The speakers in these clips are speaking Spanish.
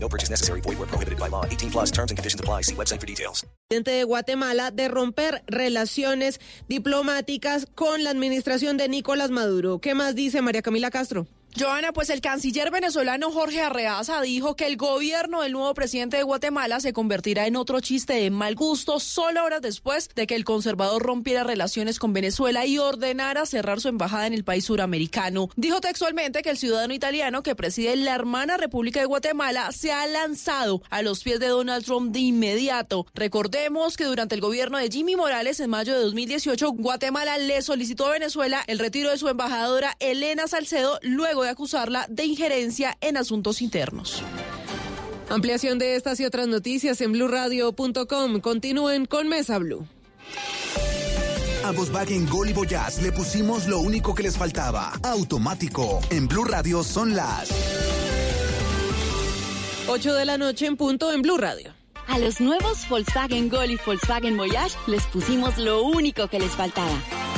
No purchase necessary. Void where prohibited by law. 18 plus terms and conditions apply. See website for details. presidente de Guatemala de romper relaciones diplomáticas con la administración de Nicolás Maduro. ¿Qué más dice María Camila Castro? Joana, pues el canciller venezolano Jorge Arreaza dijo que el gobierno del nuevo presidente de Guatemala se convertirá en otro chiste de mal gusto solo horas después de que el conservador rompiera relaciones con Venezuela y ordenara cerrar su embajada en el país suramericano. Dijo textualmente que el ciudadano italiano que preside la hermana República de Guatemala se ha lanzado a los pies de Donald Trump de inmediato. Recordemos que durante el gobierno de Jimmy Morales en mayo de 2018, Guatemala le solicitó a Venezuela el retiro de su embajadora Elena Salcedo luego de acusarla de injerencia en asuntos internos. Ampliación de estas y otras noticias en blurradio.com. Continúen con Mesa Blue. A Volkswagen Gol y Voyage le pusimos lo único que les faltaba. Automático. En Blue Radio son las 8 de la noche en punto en Blue Radio. A los nuevos Volkswagen Gol y Volkswagen Voyage les pusimos lo único que les faltaba.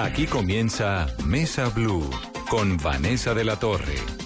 Aquí comienza Mesa Blue con Vanessa de la Torre.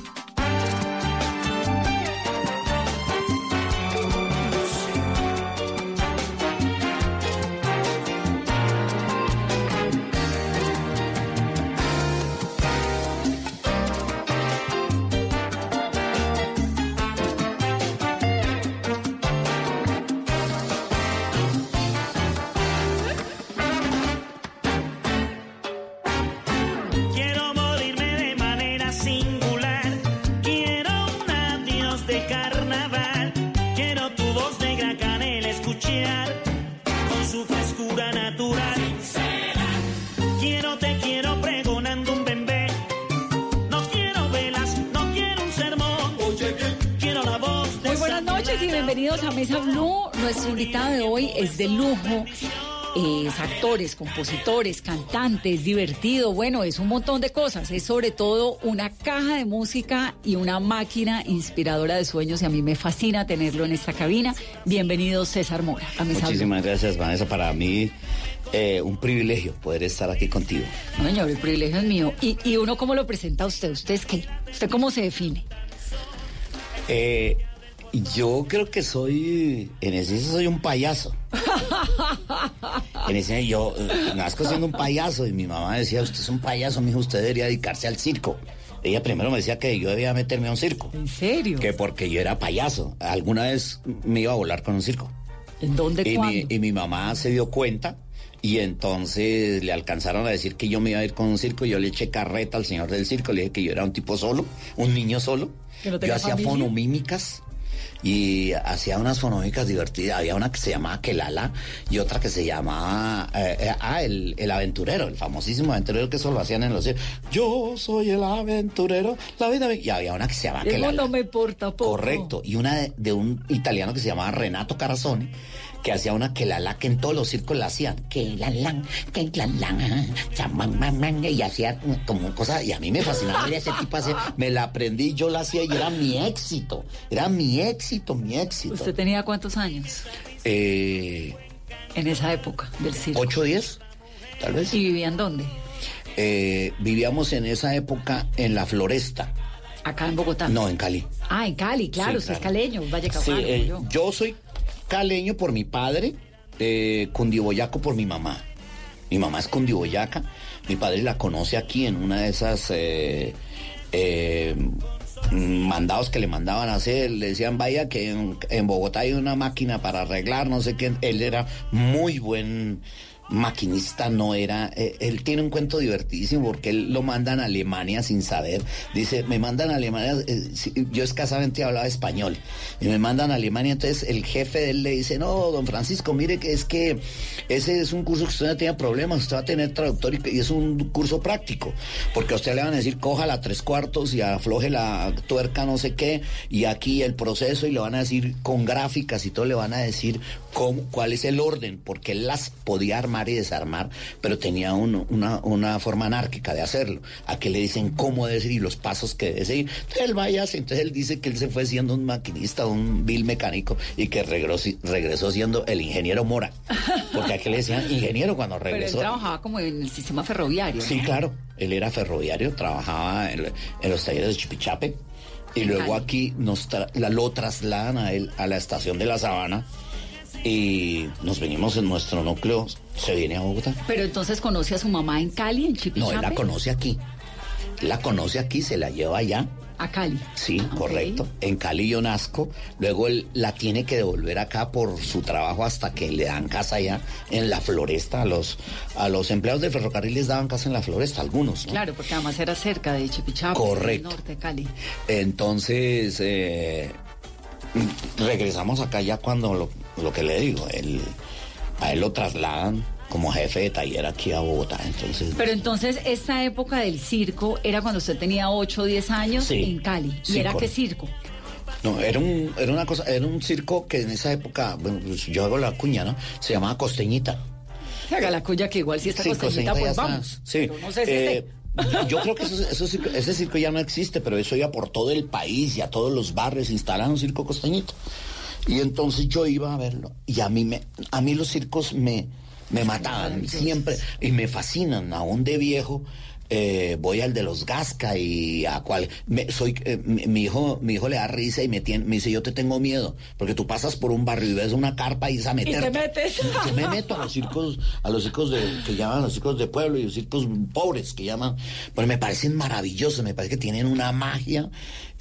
Lujo. Es actores, compositores, cantantes, divertido, bueno, es un montón de cosas. Es sobre todo una caja de música y una máquina inspiradora de sueños y a mí me fascina tenerlo en esta cabina. Bienvenido César Mora a. Muchísimas gracias, Vanessa. Para mí, eh, un privilegio poder estar aquí contigo. No, señor, el privilegio es mío. ¿Y, y uno cómo lo presenta a usted? ¿Usted es qué? ¿Usted cómo se define? Eh, yo creo que soy, en esencia, soy un payaso. En esencia, yo eh, nazco siendo un payaso y mi mamá decía, usted es un payaso, mijo, usted debería dedicarse al circo. Ella primero me decía que yo debía meterme a un circo, ¿En serio? que porque yo era payaso. Alguna vez me iba a volar con un circo. ¿En dónde, Y mi, y mi mamá se dio cuenta y entonces le alcanzaron a decir que yo me iba a ir con un circo. Yo le eché carreta al señor del circo, le dije que yo era un tipo solo, un niño solo. No yo hacía familia. fonomímicas y hacía unas fonomímicas divertidas. Había una que se llamaba Kelala y otra que se llamaba eh, eh, ah, el, el aventurero, el famosísimo aventurero que eso lo hacían en los circos. Yo soy el aventurero, la vida. me-". Y había una que se llamaba Kelala. no me importa poco. Correcto. Y una de, de un italiano que se llamaba Renato Carazone, que hacía una que la la que en todos los circos la hacían. Que la la, que la la, y hacía como cosas. Y a mí me fascinaba ver ese tipo hacer. Me la aprendí, yo la hacía y era mi éxito. Era mi éxito, mi éxito. ¿Usted tenía cuántos años Eh, en esa época del circo? ¿8 o 10? Tal vez. ¿Y vivían dónde? Eh, vivíamos en esa época en la Floresta. Acá en Bogotá. No, en Cali. Ah, en Cali, claro, Sí, usted claro. es caleño, Valle Sí, como eh, yo. yo soy caleño por mi padre, eh, por mi mamá. Mi mamá es cundiboyaca, mi padre la conoce aquí en una de esas eh, eh, mandados que le mandaban a hacer. Le decían, vaya que en, en Bogotá hay una máquina para arreglar, no sé qué. Él era muy buen maquinista no era, eh, él tiene un cuento divertidísimo porque él lo mandan a Alemania sin saber. Dice, me mandan a Alemania, eh, yo escasamente hablaba español, y me mandan a Alemania, entonces el jefe de él le dice, no, don Francisco, mire que es que ese es un curso que usted no tiene problemas, usted va a tener traductor y, y es un curso práctico, porque a usted le van a decir, coja la tres cuartos y afloje la tuerca no sé qué, y aquí el proceso, y le van a decir con gráficas y todo, le van a decir cómo, cuál es el orden, porque él las podía armar y desarmar, pero tenía un- una, una forma anárquica de hacerlo. Aquí le dicen cómo debe ser y los pasos que debe seguir. Entonces él vaya, entonces él dice que él se fue siendo un maquinista, un vil mecánico, y que regresó, regresó siendo el ingeniero Mora. Porque aquí le decían ingeniero cuando Pero él regresó. trabajaba como en el sistema ferroviario. Sí, ¿no? claro. Él era ferroviario, trabajaba en, en los talleres de Chipichape. Y luego aquí nos tra- la- lo trasladan a él a la estación de La Sabana. Y nos venimos en nuestro núcleo. Se viene a Bogotá. Pero entonces conoce a su mamá en Cali, en Chipichape. No, él la conoce aquí. La conoce aquí, se la lleva allá. A Cali. Sí, Ok. correcto. En Cali yo nazco. Luego él la tiene que devolver acá por su trabajo hasta que le dan casa allá en la floresta. A los, a los empleados de ferrocarril les daban casa en la floresta, algunos. ¿no? Claro, porque además era cerca de Chipichape. Correcto. del norte de Cali. Entonces, eh, regresamos acá ya cuando lo, lo que le digo, él, a él lo trasladan como jefe de taller aquí a Bogotá. Entonces, Pero entonces, esta época del circo era cuando usted tenía 8 o 10 años Sí. en Cali. ¿Y Sí, era qué circo? no, era un, era una cosa, era un circo que en esa época, bueno, pues, yo hago la cuña, ¿no? Se llamaba Costeñita. Haga la cuya que igual si está Sí, costeñita, pues está. vamos. Sí. Pero no sé si Eh, esté. yo creo que eso- eso ese circo ya no existe, pero eso iba por todo el país y a todos los barrios instalaron un circo costeñito. Y entonces yo iba a verlo y a mí me, a mí los circos me, me mataban siempre y me fascinan. Aún de viejo eh, voy al de los Gasca y a cual me, soy eh, mi, mi hijo mi hijo le da risa y me tiene, me dice yo te tengo miedo porque tú pasas por un barrio y ves una carpa y es a Y meterte. te metes. Yo me meto a los circos, a los circos de, que llaman los circos de pueblo y los circos pobres que llaman, pero me parecen maravillosos, me parece que tienen una magia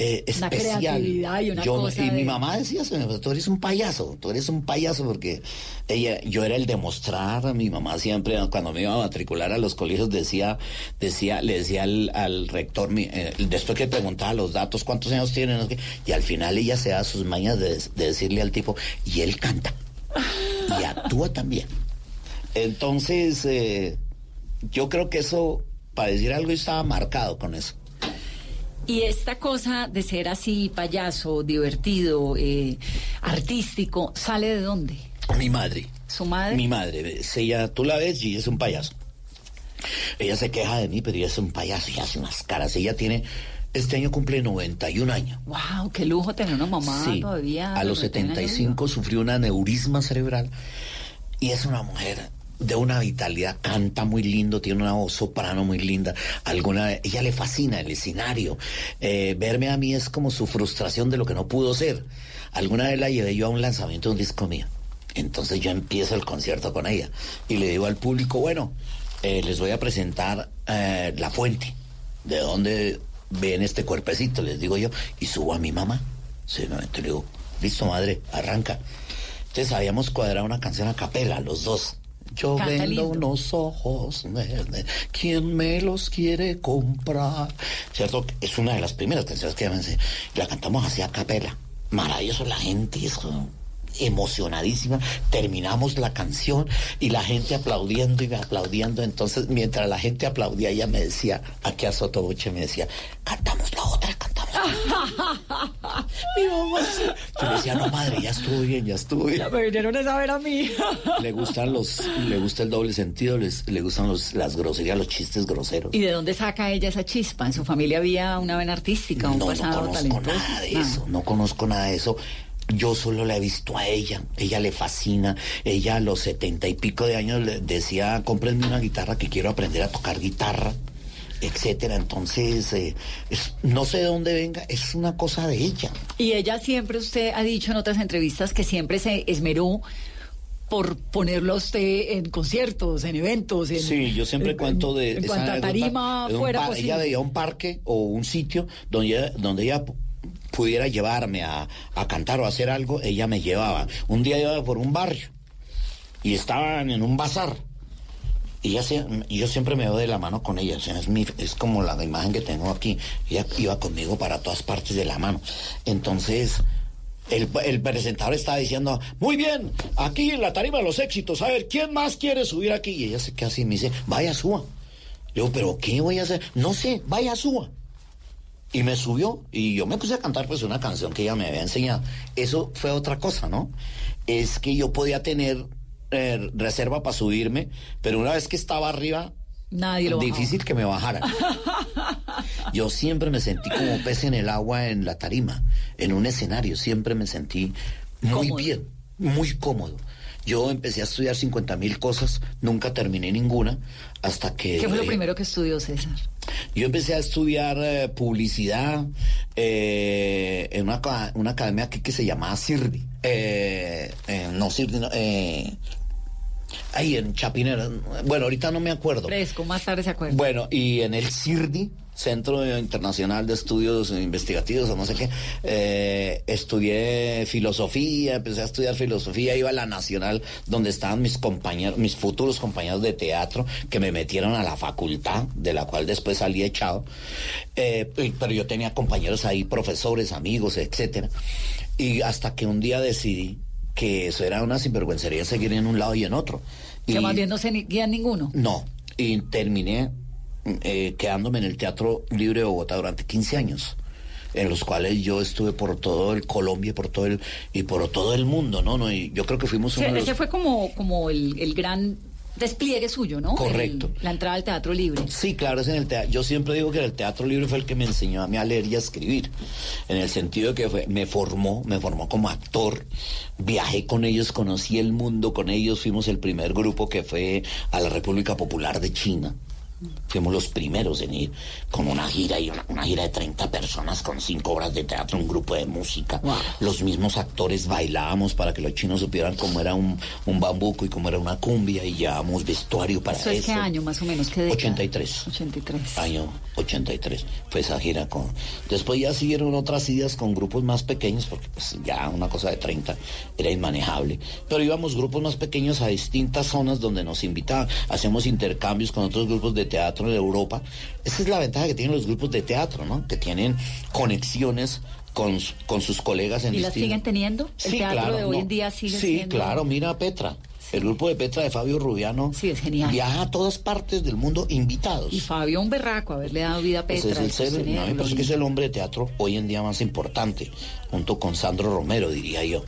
eh, Una especial. creatividad y una Yo- cosa y mi mamá decía, "Señor, tú eres un payaso, tú eres un payaso porque ella, yo era el de mostrar, mi mamá siempre cuando me iba a matricular a los colegios decía, decía, le decía al, al rector, mi- eh, después que preguntaba los datos, cuántos años tienen, y al final ella se da sus mañas de, de decirle al tipo, y él canta y actúa también. Entonces, eh, yo creo que eso, para decir algo, estaba marcado con eso. Y esta cosa de ser así, payaso, divertido, eh, artístico, ¿sale de dónde? Mi madre. ¿Su madre? Mi madre, ella, tú la ves y es un payaso. Ella se queja de mí, pero ella es un payaso y hace unas caras. Ella tiene, este año cumple 91 años. ¡Wow! ¡Qué lujo tener una mamá Sí, todavía! a los reten años 75 sufrió un aneurisma cerebral y es una mujer de una vitalidad, canta muy lindo, tiene una voz soprano muy linda. Alguna, ella le fascina el escenario. Eh, verme a mí es como su frustración de lo que no pudo ser. Alguna vez la llevé yo a un lanzamiento de un disco mío. Entonces yo empiezo el concierto con ella y le digo al público, bueno, eh, les voy a presentar eh, la fuente, de dónde ven este cuerpecito, les digo yo, y subo a mi mamá. Sí, le digo, listo madre, arranca. Entonces habíamos cuadrado una canción a capela, los dos. Yo Canta vendo lindo. unos ojos, nene, ¿quién me los quiere comprar? ¿Cierto? Es una de las primeras canciones que enseñó. La cantamos así a capela. Maravilloso, la gente como emocionadísima. Terminamos la canción y la gente aplaudiendo y aplaudiendo. Entonces, mientras la gente aplaudía, ella me decía, aquí a Sotoboche me decía, cantamos la otra, cantamos la otra". Mi mamá. Yo le decía, no madre, ya estuvo bien, ya estuvo bien. Ya me vinieron a saber a mí. Le gustan los, le gusta el doble sentido, les, le gustan los, las groserías, los chistes groseros. ¿Y de dónde saca ella esa chispa? ¿En su familia había una vena artística, un No, no pasado conozco talentoso? nada de eso, no conozco nada de eso. Yo solo la he visto a ella, ella le fascina, ella a los setenta y pico de años le decía, cómprenme una guitarra que quiero aprender a tocar guitarra, etcétera. Entonces, eh, es- no sé de dónde venga, es una cosa de ella. Y ella siempre, usted ha dicho en otras entrevistas que siempre se esmeró por ponerlo a usted en conciertos, en eventos. En, Sí, yo siempre en- cuento de... En esa cuanta anécdota tarima de un fuera posible. Ella veía un parque o un sitio donde ella, donde ella pudiera llevarme a, a cantar o hacer algo, ella me llevaba. Un día iba por un barrio y estaban en un bazar Y ella, se- yo siempre me veo de la mano con ella, o sea, es, mi, es como la imagen que tengo aquí. Ella iba conmigo para todas partes de la mano. Entonces, el, el presentador estaba diciendo, muy bien, aquí en la tarima de los éxitos, a ver, ¿quién más quiere subir aquí? Y ella se queda así y me dice, vaya, suba. Le digo, ¿pero qué voy a hacer? No sé, vaya, suba. Y me subió y yo me puse a cantar pues una canción que ella me había enseñado. Eso fue otra cosa, ¿no? Es que yo podía tener eh, reserva para subirme, pero una vez que estaba arriba, Nadie lo bajaba. difícil que me bajaran. Yo siempre me sentí como pez en el agua en la tarima, en un escenario, siempre me sentí muy Cómodo. bien, muy cómodo. Yo empecé a estudiar 50 mil cosas, nunca terminé ninguna, hasta que... ¿Qué fue lo eh, primero que estudió César? Yo empecé a estudiar eh, publicidad eh, en una, una academia aquí que se llamaba CIRDI. Eh, no, CIRDI, no, ahí en Chapinera. Bueno, ahorita no me acuerdo. Fresco, más tarde se acuerda. Bueno, y en el CIRDI, Centro Internacional de Estudios Investigativos, o no sé qué, eh, estudié filosofía, empecé a estudiar filosofía, iba a la Nacional, donde estaban mis compañeros, mis futuros compañeros de teatro, que me metieron a la facultad, de la cual después salí echado. Eh, pero yo tenía compañeros ahí, profesores, amigos, etcétera. Y hasta que un día decidí que eso era una sinvergüencería seguir en un lado y en otro. Que Y- más bien no se guía ninguno. no, y terminé eh, quedándome en el Teatro Libre de Bogotá durante 15 años, en los cuales yo estuve por todo el Colombia por todo el, y por todo el mundo, ¿no? no y yo creo que fuimos Sí, uno los... ese fue como, como el, el gran despliegue suyo, ¿no? Correcto. El- la entrada al teatro libre. Sí, claro, es en el teatro. Yo siempre digo que el teatro libre fue el que me enseñó a mí a leer y a escribir. En el sentido de que fue, me formó, me formó como actor. Viajé con ellos, conocí el mundo con ellos. Fuimos el primer grupo que fue a la República Popular de China. Fuimos los primeros en ir con una gira y una, una gira de 30 personas con cinco obras de teatro, un grupo de música. Los mismos actores bailábamos para que los chinos supieran cómo era un, un bambuco y cómo era una cumbia y llevábamos vestuario para ¿Eso eso. es qué año más o menos? ¿Qué década? 83. 83. Año 83. Fue esa gira con... Después ya siguieron otras idas con grupos más pequeños, porque pues ya una cosa de 30 era inmanejable. Pero íbamos grupos más pequeños a distintas zonas donde nos invitaban. Hacemos intercambios con otros grupos de teatro de Europa. Esa es la ventaja que tienen los grupos de teatro, ¿no? Que tienen conexiones con, con sus colegas en ¿Y las distintas- siguen teniendo? ¿El Sí, teatro claro, de hoy no. en día sigue Sí, siendo- claro, mira a Petra. El grupo de Petra de Fabio Rubiano Sí, es genial. viaja a todas partes del mundo invitados. Y Fabio, un berraco, haberle dado vida a Pues Petra. es el ser, no, me parece que es el hombre de teatro hoy en día más importante, junto con Sandro Romero, diría yo.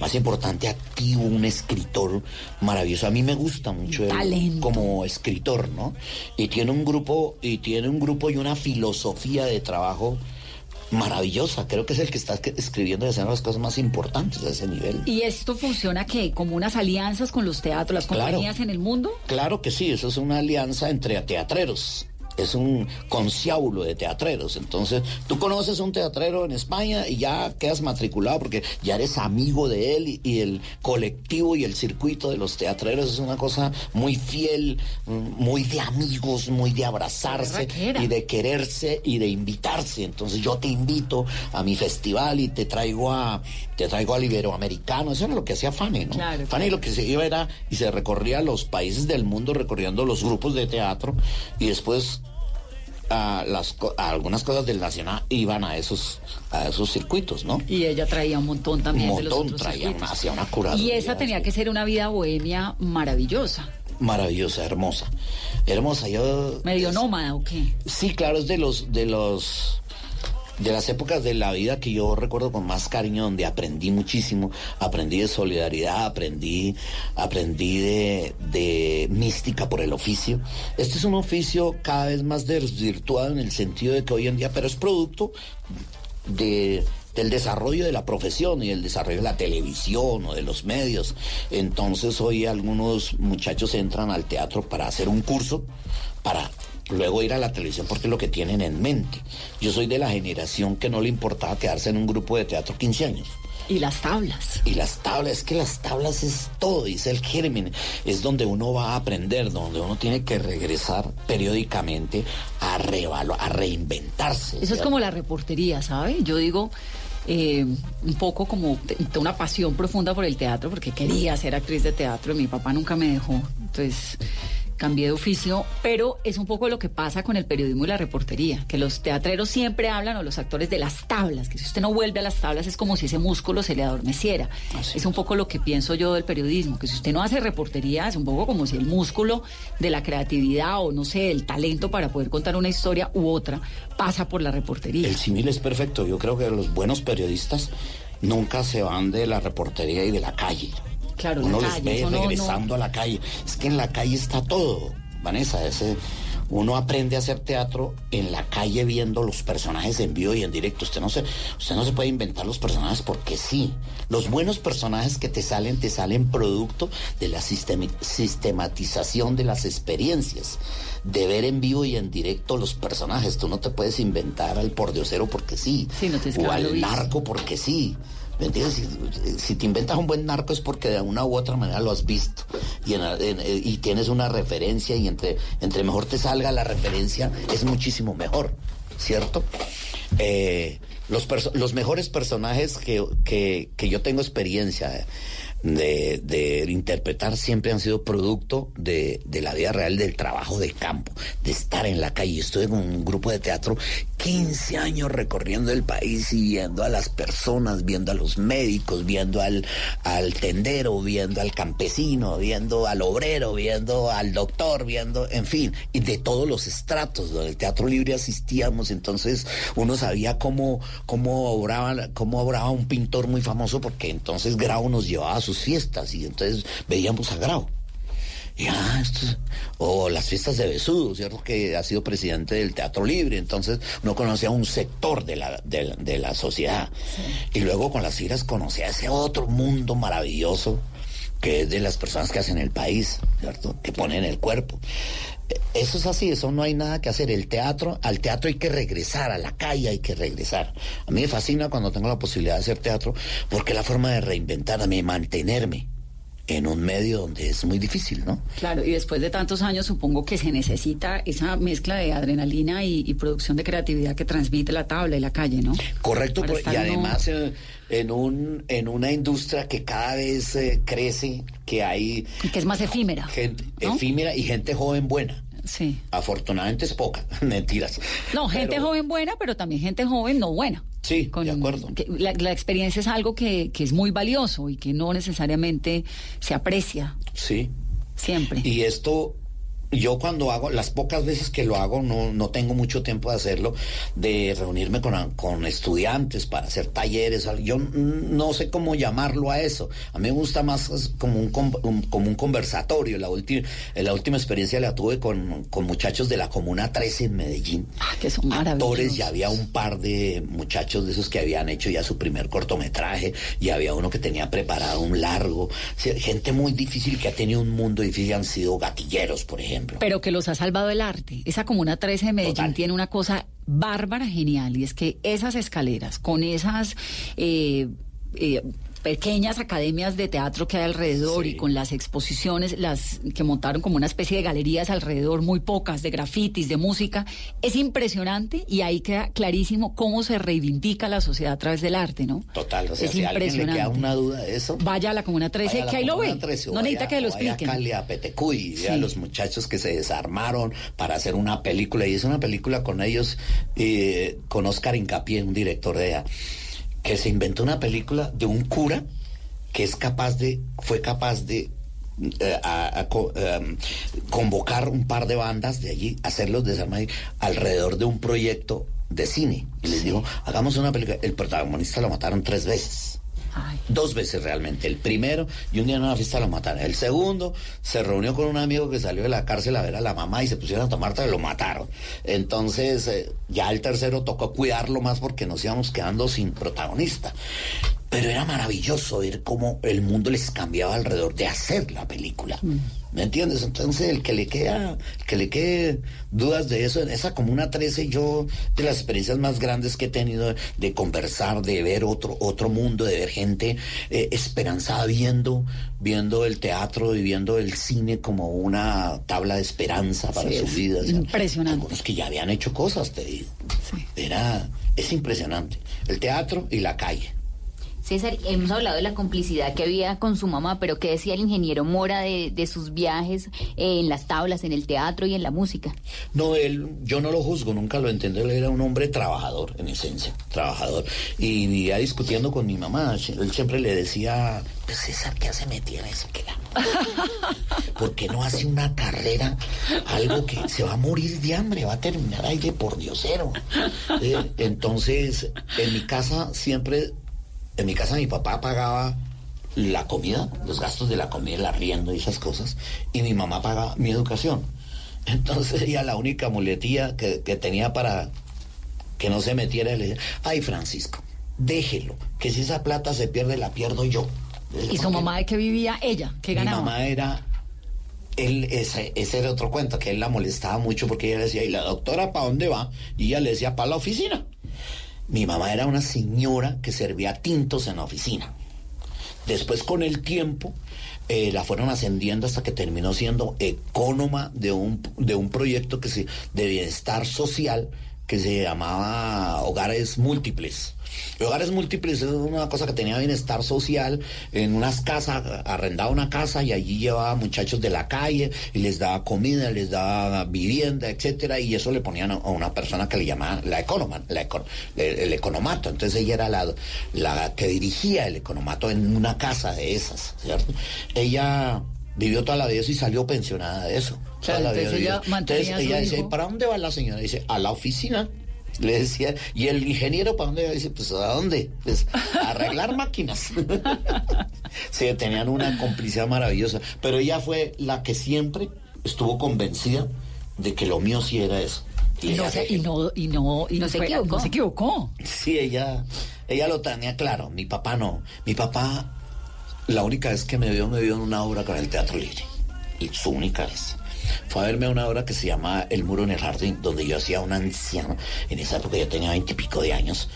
Más importante, activo, un escritor maravilloso. A mí me gusta mucho él como escritor, ¿no? Y tiene un grupo, y tiene un grupo y una filosofía de trabajo maravillosa. Creo que es el que está escri- escribiendo y haciendo las cosas más importantes a ese nivel. ¿Y esto funciona qué? ¿Como unas alianzas con los teatros, las Claro. compañías en el mundo? Claro que sí, eso es una alianza entre teatreros. Es un conciábulo de teatreros. Entonces, tú conoces a un teatrero en España y ya quedas matriculado porque ya eres amigo de él y, y el colectivo y el circuito de los teatreros es una cosa muy fiel, mm, muy de amigos, muy de abrazarse y de quererse y de invitarse. Entonces, yo te invito a mi festival y te traigo a te traigo al Iberoamericano. Eso era lo que hacía Fanny, ¿no? Claro. Fanny lo que se iba era y se recorría los países del mundo recorriendo los grupos de teatro y después a las a algunas cosas del nacional iban a esos a esos circuitos, ¿no? Y ella traía un montón también Un de los montón, otros traía circuitos. una- hacía una curaduría, Y esa tenía que ser una vida bohemia maravillosa. Maravillosa, hermosa. Hermosa, yo Medio nómada, ¿o qué? Sí, claro, es de los de los de las épocas de la vida que yo recuerdo con más cariño, donde aprendí muchísimo, aprendí de solidaridad, aprendí, aprendí de, de mística por el oficio. Este es un oficio cada vez más desvirtuado en el sentido de que hoy en día, pero es producto de del desarrollo de la profesión y el desarrollo de la televisión o de los medios. Entonces hoy algunos muchachos entran al teatro para hacer un curso, para luego ir a la televisión porque es lo que tienen en mente. Yo soy de la generación que no le importaba quedarse en un grupo de teatro 15 años. Y las tablas. Y las tablas, es que las tablas es todo, es el germen, es donde uno va a aprender, donde uno tiene que regresar periódicamente a, revalo- a reinventarse. Eso es como la reportería, ¿sabe? Yo digo eh, un poco como una pasión profunda por el teatro, porque quería ser actriz de teatro y mi papá nunca me dejó. Entonces, cambié de oficio, pero es un poco lo que pasa con el periodismo y la reportería, que los teatreros siempre hablan o los actores de las tablas, que si usted no vuelve a las tablas es como si ese músculo se le adormeciera. es un poco lo que pienso yo del periodismo, que si usted no hace reportería es un poco como si el músculo de la creatividad o no sé, el talento para poder contar una historia u otra pasa por la reportería. El símil es perfecto. Yo creo que los buenos periodistas nunca se van de la reportería y de la calle. Claro, Uno la los calle, ve no- regresando a la calle. Es que en la calle está todo, Vanessa. Ese, uno aprende a hacer teatro en la calle viendo los personajes en vivo y en directo. Usted no se, usted no se puede inventar los personajes porque sí. Los buenos personajes que te salen, te salen producto de la sistematización de las experiencias. De ver en vivo y en directo los personajes. Tú no te puedes inventar al pordiosero porque sí. Sí, no que o al narco porque sí. Si, si te inventas un buen narco es porque de una u otra manera lo has visto y, eh, tienes una referencia y entre, mejor te salga la referencia es muchísimo mejor, ¿cierto? Eh, los, mejores personajes que, que, que yo tengo experiencia de, de interpretar siempre han sido producto de, de la vida real, del trabajo de campo, de estar en la calle. Estuve con un grupo de teatro 15 años recorriendo el país y viendo a las personas, viendo a los médicos, viendo al, al tendero, viendo al campesino, viendo al obrero, viendo al doctor, viendo, en fin, y de todos los estratos. Donde el Teatro Libre asistíamos, entonces uno sabía cómo, cómo, obraba, cómo obraba un pintor muy famoso, porque entonces Grau nos llevaba a sus fiestas y entonces veíamos a Grau. Y, ah, esto es- o las fiestas de Besudo, ¿cierto? Que ha sido presidente del Teatro Libre, entonces no conocía un sector de la, de, la- de la sociedad. Y luego con las giras conocía ese otro mundo maravilloso que es de las personas que hacen el país, ¿cierto? Que ponen el cuerpo. Eso es así, eso no hay nada que hacer. El teatro, al teatro hay que regresar, a la calle hay que regresar. A mí me fascina cuando tengo la posibilidad de hacer teatro, porque es la forma de reinventarme, mantenerme en un medio donde es muy difícil, ¿no? Claro, y después de tantos años supongo que se necesita esa mezcla de adrenalina y, y producción de creatividad que transmite la tabla y la calle, ¿no? Correcto, por- y además eh, en un en una industria que cada vez eh, crece, que hay Y que es más efímera. gente ¿no? efímera y gente joven buena. Sí. Afortunadamente es poca, mentiras. No, gente Pero- joven buena, pero también gente joven no buena. Sí, de acuerdo. que la, la experiencia es algo que, que es muy valioso y que no necesariamente se aprecia Sí. siempre. Y esto, yo cuando hago, las pocas veces que lo hago, no, no tengo mucho tiempo de hacerlo, de reunirme con, con estudiantes para hacer talleres. al- Yo no sé cómo llamarlo a eso. A mí me gusta más es como un, como un conversatorio. La, ulti- la última experiencia la tuve con, con muchachos de la Comuna 13 en Medellín. Ah, que son maravillosos. Actores, ya había un par de muchachos de esos que habían hecho ya su primer cortometraje, y había uno que tenía preparado un largo. Gente muy difícil que ha tenido un mundo difícil, han sido gatilleros, por ejemplo. Pero que los ha salvado el arte. Esa Comuna 13 de Medellín tiene una cosa bárbara, genial, y es que esas escaleras, con esas eh, eh, pequeñas academias de teatro que hay alrededor y con las exposiciones, las que montaron como una especie de galerías alrededor, muy pocas, de grafitis, de música, es impresionante y ahí queda clarísimo cómo se reivindica la sociedad a través del arte, ¿no? Total, o sea, es si a alguien le queda impresionante. una duda de eso. Vaya a la Comuna 13, vaya a la que ahí lo ve. 13, o no necesita que lo o vaya expliquen. a Cali, a Petecuy, a los muchachos que se desarmaron para hacer una película, y es una película con ellos, eh, con Oscar Incapié, un director de que se inventó una película de un cura que es capaz de, fue capaz de eh, a- a co- em, convocar un par de bandas de allí, hacerlos desarmar alrededor de un proyecto de cine. Y les digo, hagamos una película. El protagonista lo mataron tres veces. Dos veces realmente. El primero, y un día en una fiesta lo mataron. El segundo, se reunió con un amigo que salió de la cárcel a ver a la mamá y se pusieron a tomar y lo mataron. Entonces, eh, ya el tercero tocó cuidarlo más porque nos íbamos quedando sin protagonista. Pero era maravilloso ver cómo el mundo les cambiaba alrededor de hacer la película. ¿Me entiendes? Entonces, el que le queda, el que le quede dudas de eso, en esa Comuna 13, yo, de las experiencias más grandes que he tenido de conversar, de ver otro, otro mundo, de ver gente eh, esperanzada viendo, viendo el teatro y viendo el cine como una tabla de esperanza para Sí, su es vida. O sea, impresionante. Algunos que ya habían hecho cosas, te digo. Era, es impresionante. El teatro y la calle. César, hemos hablado de la complicidad que había con su mamá, pero ¿qué decía el ingeniero Mora de, de sus viajes eh, en las tablas, en el teatro y en la música? No, él, yo no lo juzgo, nunca lo entendí. Él era un hombre trabajador, en esencia, trabajador. Y vivía discutiendo con mi mamá. Él siempre le decía, pues César, ¿qué hace metida en eso? ¿Qué la... ¿Por qué no hace una carrera? Algo que se va a morir de hambre, va a terminar ahí de por diosero. Eh, entonces, en mi casa siempre, en mi casa mi papá pagaba la comida, los gastos de la comida, el arriendo y esas cosas, y mi mamá pagaba mi educación. Entonces ella la única muletilla que, que tenía para que no se metiera, le decía, ay Francisco, déjelo, que si esa plata se pierde, la pierdo yo. ¿Y su mamá de qué vivía ella? ¿Qué Mi ganaba? mamá era. Él, ese, ese era otro cuento, que él la molestaba mucho porque ella decía, ¿y la doctora para dónde va? Y ella le decía, para la oficina. Mi mamá era una señora que servía tintos en la oficina. Después, con el tiempo, eh, la fueron ascendiendo hasta que terminó siendo ecónoma de un, de un proyecto que se, de bienestar social que se llamaba Hogares Múltiples. Hogares Múltiples es una cosa que tenía bienestar social en unas casas, arrendaba una casa y allí llevaba muchachos de la calle y les daba comida, les daba vivienda, etcétera, y eso le ponían a una persona que le llamaban la economa, la eco- el, economato. Entonces ella era la, la que dirigía el economato en una casa de esas, ¿cierto? Ella vivió toda la vida y salió pensionada de eso. Claro, Toda la vida entonces ella Entonces a su ella dice. ¿para dónde va la señora? Dice, a la oficina. Le decía, ¿y el ingeniero para dónde va? Dice, pues ¿a dónde? Pues a arreglar máquinas. sí, tenían una complicidad maravillosa. Pero ella fue la que siempre estuvo convencida de que lo mío sí era eso. Y no, se, y no, y no, y No se no se equivocó. Sí, ella, ella lo tenía claro. Mi papá no. Mi papá, la única vez que me vio, me vio en una obra con el Teatro Libre. Y su única vez. Fue a verme a una obra que se llama El Muro en el Jardín, donde yo hacía un anciano. En esa época yo tenía veintipico de años.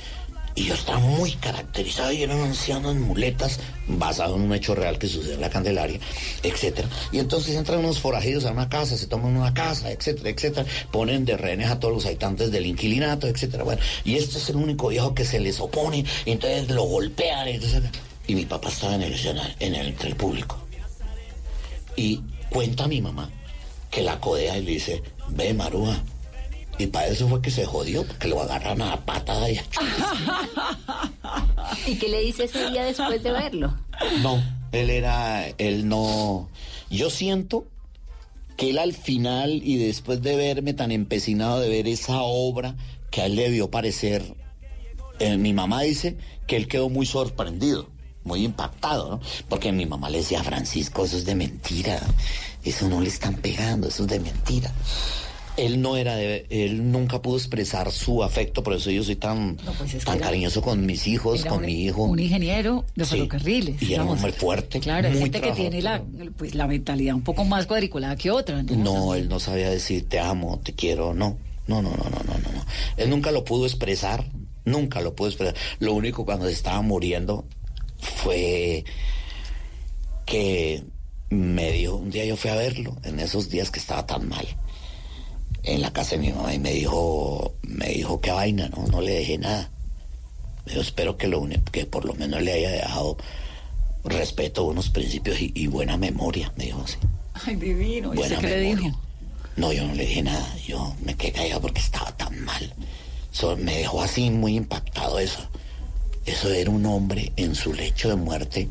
Y yo estaba muy caracterizado y era un anciano en muletas, basado en un hecho real que sucedió en la Candelaria, etcétera. Y entonces entran unos forajidos a una casa, se toman una casa, etcétera, etcétera, ponen de rehenes a todos los habitantes del inquilinato, etcétera. Bueno, y este es el único viejo que se les opone, y entonces lo golpean. Y mi papá estaba en el en el, entre el público. Y cuenta mi mamá que la codea y le dice, ve Marúa. Y para eso fue que se jodió, porque lo agarran a patada y a ¿Y qué le dice ese día después de verlo? No, él era, él no. Yo siento que él al final y después de verme tan empecinado de ver esa obra que a él le debió parecer, eh, mi mamá dice que él quedó muy sorprendido, muy impactado, ¿no? Porque mi mamá le decía, Francisco, eso es de mentira, eso no le están pegando, eso es de mentira. Él no era de, él nunca pudo expresar su afecto, por eso yo soy tan, No, pues es que tan era- cariñoso con mis hijos, con un- mi hijo. Un ingeniero de Sí, ferrocarriles. y era un hombre fuerte, Claro, hay muy gente que tiene la, pues, la mentalidad un poco más cuadriculada que otra. ¿no? No, él no sabía decir te amo, te quiero. No, no, no, no, no, no, no. Él nunca lo pudo expresar, nunca lo pudo expresar. Lo único cuando se estaba muriendo fue que me dijo, un día yo fui a verlo, en esos días que estaba tan mal, en la casa de mi mamá, y me dijo, me dijo, qué vaina, no, no le dejé nada. Dijo, espero que, lo que por lo menos le haya dejado respeto, unos principios y, y buena memoria, me dijo así. Ay, divino. ¿Y Buena qué le memoria. dijo? No, yo no le dije nada. Yo me quedé callado porque estaba tan mal. So, me dejó así muy impactado eso. Eso era un hombre en su lecho de muerte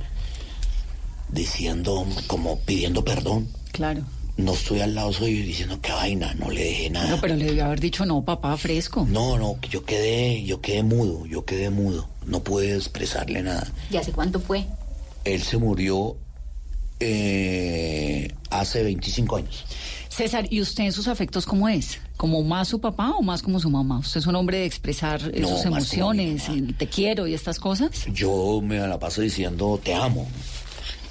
diciendo, como pidiendo perdón. Claro. No estoy al lado suyo diciendo qué vaina, no le dejé nada. No, pero le debió haber dicho no, papá, fresco. No, no, que yo quedé, yo quedé mudo, yo quedé mudo. No pude expresarle nada. ¿Y hace cuánto fue? Él se murió eh, hace 25 años. César, ¿y usted en sus afectos cómo es? ¿Como más su papá o más como su mamá? ¿Usted es un hombre de expresar No, sus emociones, el te quiero y estas cosas? Yo me la paso diciendo te amo.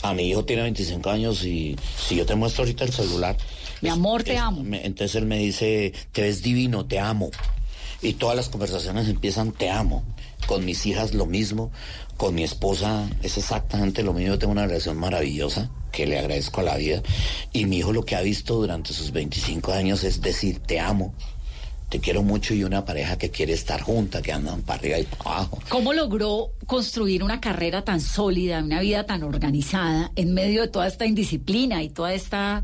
A mi hijo tiene 25 años y si yo te muestro ahorita el celular. Mi amor, te amo. me- entonces él me dice, te ves divino, te amo. Y todas las conversaciones empiezan, te amo. Con mis hijas lo mismo, con mi esposa es exactamente lo mismo. Yo tengo una relación maravillosa que le agradezco a la vida. Y mi hijo lo que ha visto durante sus 25 años es decir, te amo. Te quiero mucho y una pareja que quiere estar junta, que andan para arriba y para abajo. ¿Cómo logró construir una carrera tan sólida, una vida tan organizada en medio de toda esta indisciplina y toda esta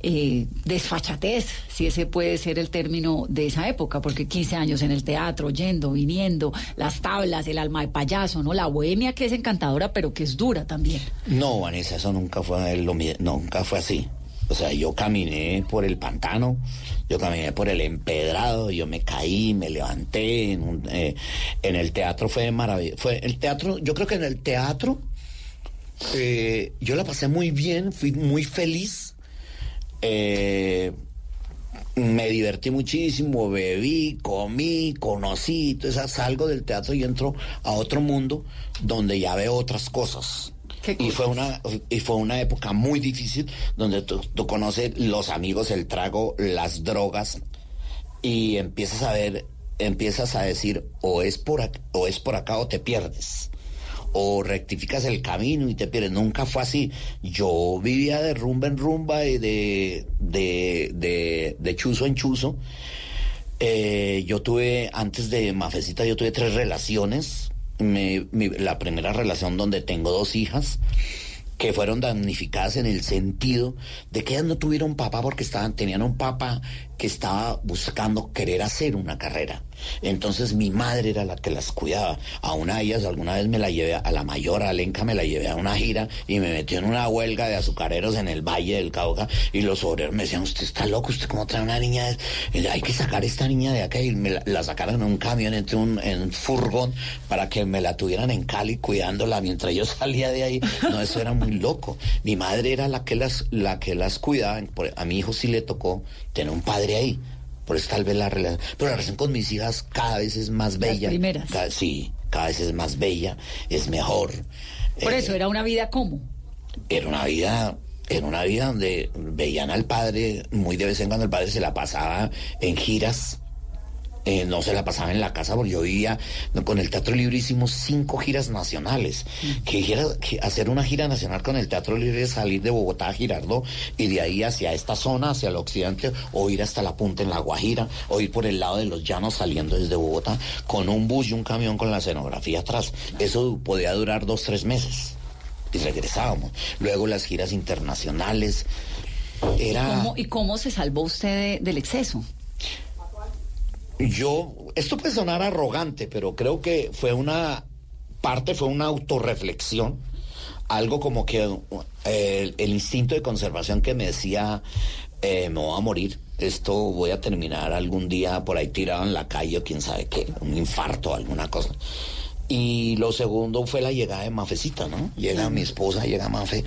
eh, desfachatez, si ese puede ser el término de esa época? Porque 15 años en el teatro, yendo, viniendo, las tablas, el alma de payaso, ¿no? La bohemia que es encantadora, pero que es dura también. No, Vanessa, eso nunca fue lo nunca fue así. O sea, yo caminé por el pantano, yo caminé por el empedrado, yo me caí, me levanté. En, un- eh, en el teatro fue maravilloso. Fue el teatro, yo creo que en el teatro eh, yo la pasé muy bien, fui muy feliz. Eh, me divertí muchísimo, bebí, comí, conocí, entonces salgo del teatro y entro a otro mundo donde ya veo otras cosas. Y fue una y fue una época muy difícil donde tú, tú conoces los amigos, el trago, las drogas y empiezas a ver, empiezas a decir o es por ac- o es por acá o te pierdes o rectificas el camino y te pierdes. Nunca fue así. Yo vivía de rumba en rumba y de, de, de, de chuzo en chuzo. Eh, yo tuve, antes de Mafecita, yo tuve tres relaciones. Me- mi- la primera relación donde tengo dos hijas que fueron damnificadas en el sentido de que ellas no tuvieron papá porque estaban, tenían un papá que estaba buscando querer hacer una carrera. Entonces mi madre era la que las cuidaba. A una de ellas alguna vez me la llevé, a la mayor, a Lenca, me la llevé a una gira y me metió en una huelga de azucareros en el Valle del Cauca y los obreros me decían, usted está loco, usted cómo trae una niña, hay que sacar esta niña de acá y me la, la sacaron en un camión, un, en un furgón para que me la tuvieran en Cali cuidándola mientras yo salía de ahí. No, eso era muy loco. Mi madre era la que las, la que las cuidaba. A mi hijo sí le tocó tener un padre ahí. Por eso tal vez la relación. Pero la relación con mis hijas cada vez es más bella. primeras. Cada- sí, cada vez es más bella, es mejor. Por Eh, eso era una vida como. era una vida era una vida donde veían al padre muy de vez en cuando el padre se la pasaba en giras eh, no se la pasaba en la casa porque yo vivía no, con el Teatro Libre hicimos cinco giras nacionales que, gira- que hacer una gira nacional con el Teatro Libre es salir de Bogotá a Girardot y de ahí hacia esta zona hacia el occidente o ir hasta la punta en La Guajira o ir por el lado de los llanos saliendo desde Bogotá con un bus y un camión con la escenografía atrás eso podía durar dos tres meses y regresábamos. Luego las giras internacionales. Era. ¿Cómo- ¿Y cómo se salvó usted de- del exceso? Yo. Esto puede sonar arrogante, pero creo que fue una. Parte fue una autorreflexión. Algo como que eh, el, el instinto de conservación que me decía: eh, me voy a morir. Esto voy a terminar algún día por ahí tirado en la calle o quién sabe qué, un infarto o alguna cosa. Y lo segundo fue la llegada de Mafecita, ¿no? Llega mi esposa, llega Mafe,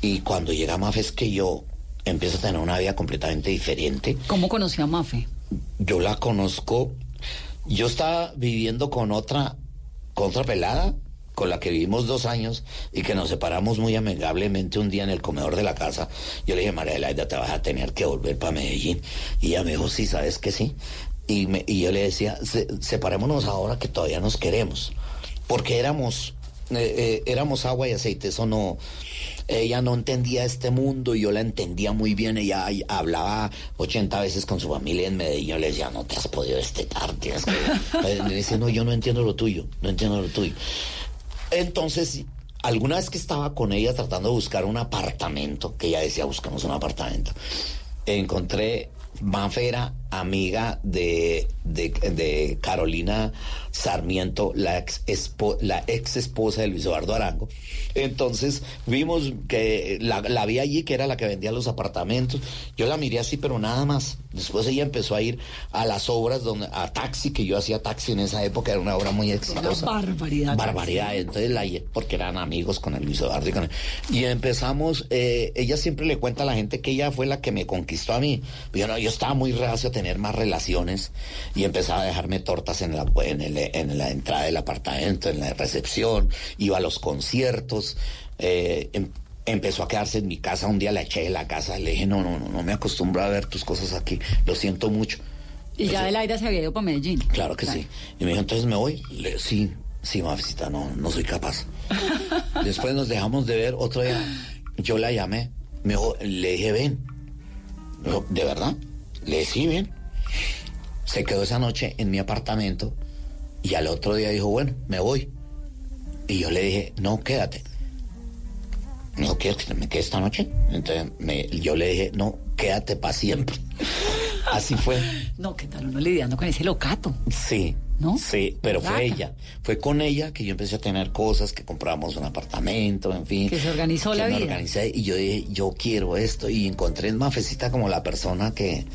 y cuando llega Mafe es que yo empiezo a tener una vida completamente diferente. ¿Cómo conoció a Mafe? Yo la conozco, yo estaba viviendo con otra, con otra pelada, con la que vivimos dos años y que nos separamos muy amigablemente un día en el comedor de la casa. Yo le dije, María Adelaida, te vas a tener que volver para Medellín. Y ella me dijo, sí, sabes que sí. Y, me- y yo le decía, "Se- separémonos ahora que todavía nos queremos. Porque éramos, eh, eh, éramos agua y aceite, eso no. Ella no entendía este mundo y yo la entendía muy bien. Ella hablaba 80 veces con su familia en Medellín. Yo le decía, no te has podido destetar, tienes que. Eh, Me dice, no, yo no entiendo lo tuyo, no entiendo lo tuyo. Entonces, alguna vez que estaba con ella tratando de buscar un apartamento, que ella decía, buscamos un apartamento, encontré, Mafe era amiga de, de, de Carolina Sarmiento, la ex, espo- la ex esposa de Luis Eduardo Arango. Entonces vimos que la, la vi allí, que era la que vendía los apartamentos. Yo la miré así, pero nada más. Después ella empezó a ir a las obras, donde, a taxi, que yo hacía taxi en esa época, era una obra muy exitosa. barbaridad. Barbaridad. Entonces la porque eran amigos con el Luis Eduardo y con él. Y empezamos, eh, ella siempre le cuenta a la gente que ella fue la que me conquistó a mí. Yo, no, yo estaba muy reacio a tener más relaciones y empezaba a dejarme tortas en la, en, el- en la entrada del apartamento, en la recepción, iba a los conciertos. eh, em- empezó a quedarse en mi casa, un día la eché de la casa, le dije, no, no, no, no me acostumbro a ver tus cosas aquí, lo siento mucho. Y ya Adelaida se había ido para Medellín. Claro que sí. Y me dijo, entonces me voy. Le, sí, sí, mafisita, no, no soy capaz. Después nos dejamos de ver otro día. Yo la llamé. Me dijo, le dije, ven. Dijo, ¿de verdad? Le ven. Se quedó esa noche en mi apartamento y al otro día dijo, bueno, me voy. Y yo le dije, no, quédate. No, quiero que me quede esta noche. Entonces me- yo le dije, no, quédate para siempre. Así fue. No, ¿qué tal uno lidiando con ese locato? Sí. ¿No? Sí, pero fue ella. Fue con ella que yo empecé a tener cosas, que compramos un apartamento, en fin. Que se organizó que la me vida. organicé y yo dije, yo quiero esto. Y encontré en Mafecita como la persona que,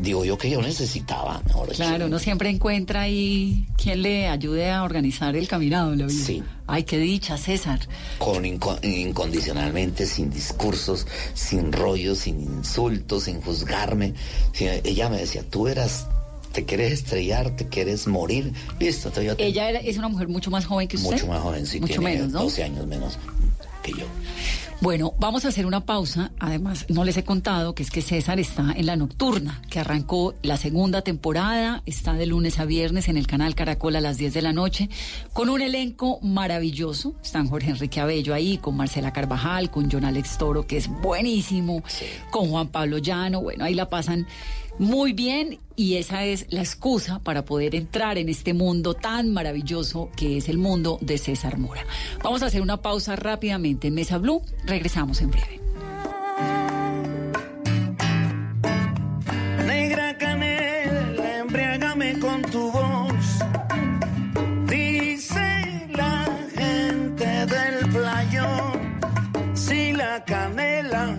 digo yo, que yo necesitaba. Mejor. Claro, uno siempre encuentra ahí quien le ayude a organizar el caminado vida. Sí. Ay, qué dicha, César. con inco- incondicionalmente, sin discursos, sin rollos, sin insultos, sin juzgarme. Ella me decía, tú eras, te quieres estrellar, te quieres morir, listo. yo te- Ella era- es una mujer mucho más joven que usted. mucho más joven, sí, Mucho tiene menos, ¿no? 12 años menos que yo. Bueno, vamos a hacer una pausa. Además, no les he contado que es que César está en la nocturna, que arrancó la segunda temporada, está de lunes a viernes en el canal Caracol a las 10 de la noche, con un elenco maravilloso. Están Jorge Enrique Abello ahí, con Marcela Carvajal, con John Alex Toro, que es buenísimo, con Juan Pablo Llano. Bueno, ahí la pasan muy bien y esa es la excusa para poder entrar en este mundo tan maravilloso que es el mundo de César Mora. Vamos a hacer una pausa rápidamente en Mesa Blue. Regresamos en breve. Negra canela, embriágame con tu voz. Dice la gente del playón, si la canela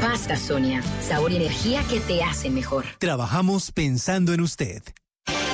Pasta Sonia, sabor y energía que te hacen mejor. Trabajamos pensando en usted.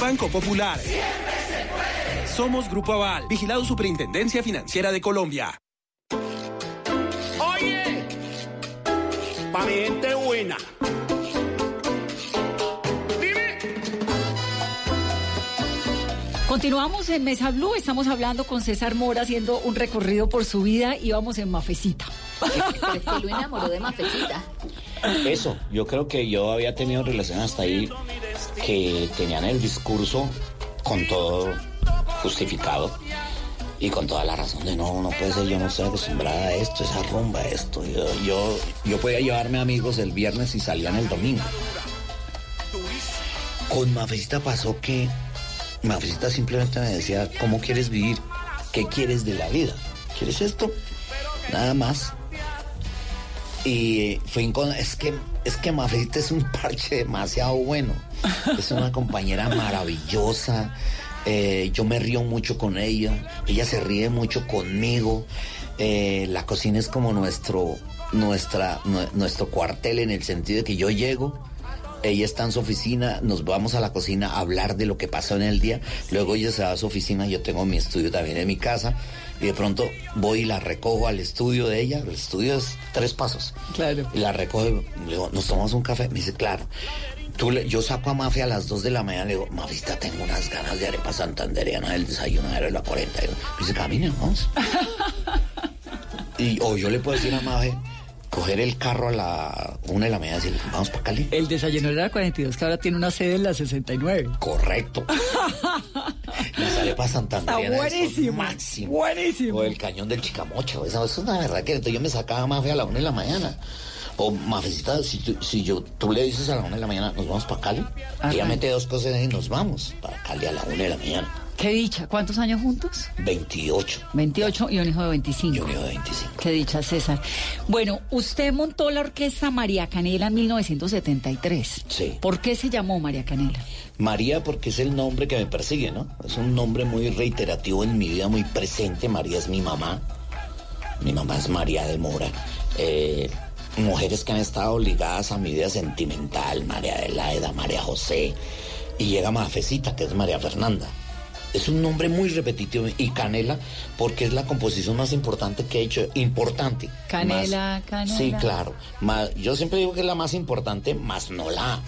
Banco Popular. Somos Grupo Aval, vigilado Superintendencia Financiera de Colombia. Oye, pa' mi gente buena. Continuamos en Mesa Blue, estamos hablando con César Mora haciendo un recorrido por su vida y vamos en Mafecita. Pero es que lo enamoró de Mafecita. Eso, yo creo que yo había tenido relaciones hasta ahí que tenían el discurso con todo justificado y con toda la razón de no, no puede ser, yo no estoy acostumbrada a esto, esa rumba, esto. Yo, yo, yo podía llevarme amigos el viernes y salían el domingo. Con Mafecita pasó que Mafecita simplemente me decía, ¿cómo quieres vivir? ¿Qué quieres de la vida? ¿Quieres esto? Nada más. Y fue es que es que Mafecita es un parche demasiado bueno. Es una compañera maravillosa. eh, yo me río mucho con ella. Ella se ríe mucho conmigo. eh, la cocina es como nuestro nuestra nue- nuestro cuartel en el sentido de que yo llego. Ella está en su oficina, nos vamos a la cocina a hablar de lo que pasó en el día. Luego ella se va a su oficina, yo tengo mi estudio también en mi casa. Y de pronto voy y la recojo al estudio de ella. El estudio es tres pasos. Claro. Y la recojo y le digo, ¿nos tomamos un café? Me dice, claro. Tú le- yo saco a Mafia a las 2 de la mañana, le digo, Mafista, tengo unas ganas de arepa santandereana del desayuno de la 40. Y me dice, camina, vamos. y o yo le puedo decir a Mafia, coger el carro a la 1 de la mañana y decirle, vamos para Cali. El desayuno era 42, que ahora tiene una sede en la 69. Correcto. Está son buenísimo, máximo. buenísimo. O el cañón del Chicamocho. Eso, eso es una verdad que entonces yo me sacaba Mafia a la una de la mañana. O Mafecita, si, tú- si yo, tú le dices a la una de la mañana, nos vamos para Cali. Ella Ajá. mete dos cosas y nos vamos para Cali a la una de la mañana. Qué dicha. ¿Cuántos años juntos? 28. 28 y un hijo de 25. Y un hijo de 25. Qué dicha, César. Bueno, usted montó la orquesta María Canela en 1973. Sí. ¿Por qué se llamó María Canela? María porque es el nombre que me persigue, ¿no? Es un nombre muy reiterativo en mi vida, muy presente. María es mi mamá. Mi mamá es María de Mora. Eh, mujeres que han estado ligadas a mi vida sentimental, María Adelaida, María José. Y llega Mafecita, que es María Fernanda. Es un nombre muy repetitivo. Y Canela, porque es la composición más importante que he hecho. Importante. Canela, Más- canela. Sí, claro. Más- yo siempre digo que es la más importante, más no la.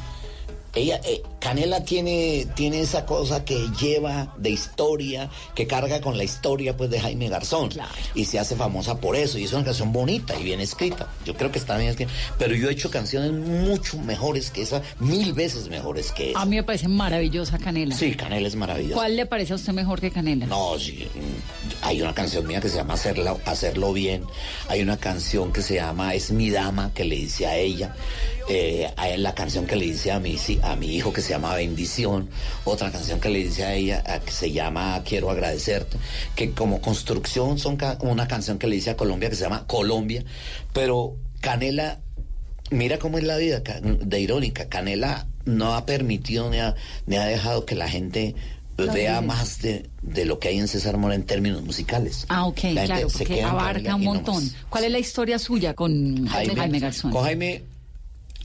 Ella, eh, Canela tiene, tiene esa cosa que lleva de historia, que carga con la historia pues de Jaime Garzón. Y se hace famosa por eso. Y es una canción bonita y bien escrita. Yo creo que está bien escrita. Pero yo he hecho canciones mucho mejores que esa, mil veces mejores que esa. A mí me parece maravillosa Canela. Sí, Canela es maravillosa. ¿Cuál le parece a usted mejor que Canela? No, sí, mm, hay una canción mía que se llama Hacerlo, Hacerlo Bien. Hay una canción que se llama Es mi dama, que le dice a ella. Eh, hay la canción que le dice a mi, a mi hijo que se llama Bendición. Otra canción que le dice a ella a- que se llama Quiero agradecerte. Que como construcción son ca- una canción que le dice a Colombia que se llama Colombia. Pero Canela Mira cómo es la vida de irónica. Canela no ha permitido ni ha, ni ha dejado que la gente vea más de, de lo que hay en César Mora en términos musicales. Ah, ok, claro, se porque abarca un no montón. más. ¿Cuál es la historia suya con Jaime, Jaime Garzón? Con Jaime,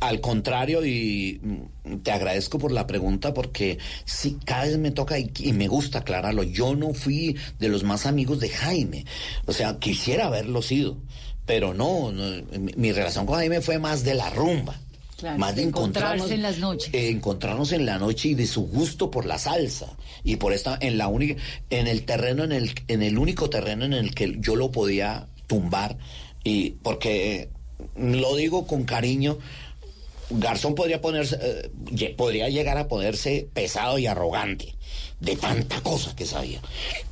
al contrario, y te agradezco por la pregunta porque sí, cada vez me toca y, y me gusta aclararlo. Yo no fui de los más amigos de Jaime. O sea, quisiera haberlo sido. Pero no, no, mi, mi relación con Jaime fue más de la rumba. Claro, más de encontrarnos en las noches. eh, encontrarnos en la noche y de su gusto por la salsa y por esta en la única en el terreno en el en el único terreno en el que yo lo podía tumbar y porque lo digo con cariño Garzón podría ponerse eh, podría llegar a ponerse pesado y arrogante de tanta cosa que sabía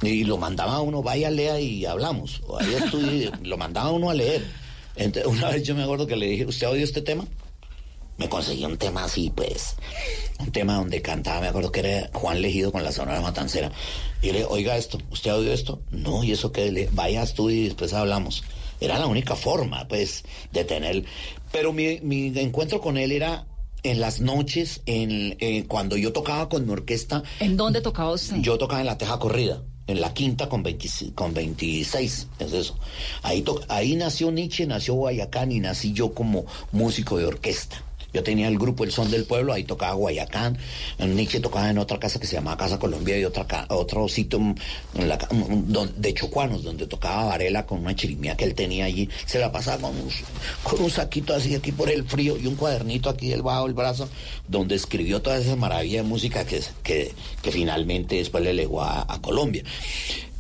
y lo mandaba a uno vaya lea y hablamos o vaya estudie", lo mandaba a uno a leer Entonces, una vez yo me acuerdo que le dije usted ha oído este tema me conseguí un tema así, pues, un tema donde cantaba, me acuerdo que era Juan Legido con la Sonora Matancera. Y le oiga esto, ¿usted ha oído esto? No, y eso que le vaya a estudio y después hablamos. Era la única forma, pues, de tener. Pero mi, mi encuentro con él era en las noches, en, eh, cuando yo tocaba con mi orquesta. ¿En dónde tocaba usted? Yo tocaba en la Teja Corrida, en la quinta con, 26, con 26, es eso. Ahí, to- ahí nació Nietzsche, nació Guayacán y nací yo como músico de orquesta. Yo tenía el grupo El Son del Pueblo, ahí tocaba Guayacán. Nietzsche tocaba en otra casa que se llamaba Casa Colombia y otra otro sitio mm, mm, don- de Chocuanos, donde tocaba Varela con una chirimía que él tenía allí. Se la pasaba con un, con un saquito así aquí por el frío y un cuadernito aquí debajo del brazo, donde escribió toda esa maravilla de música que, que, finalmente después le legó a, a Colombia.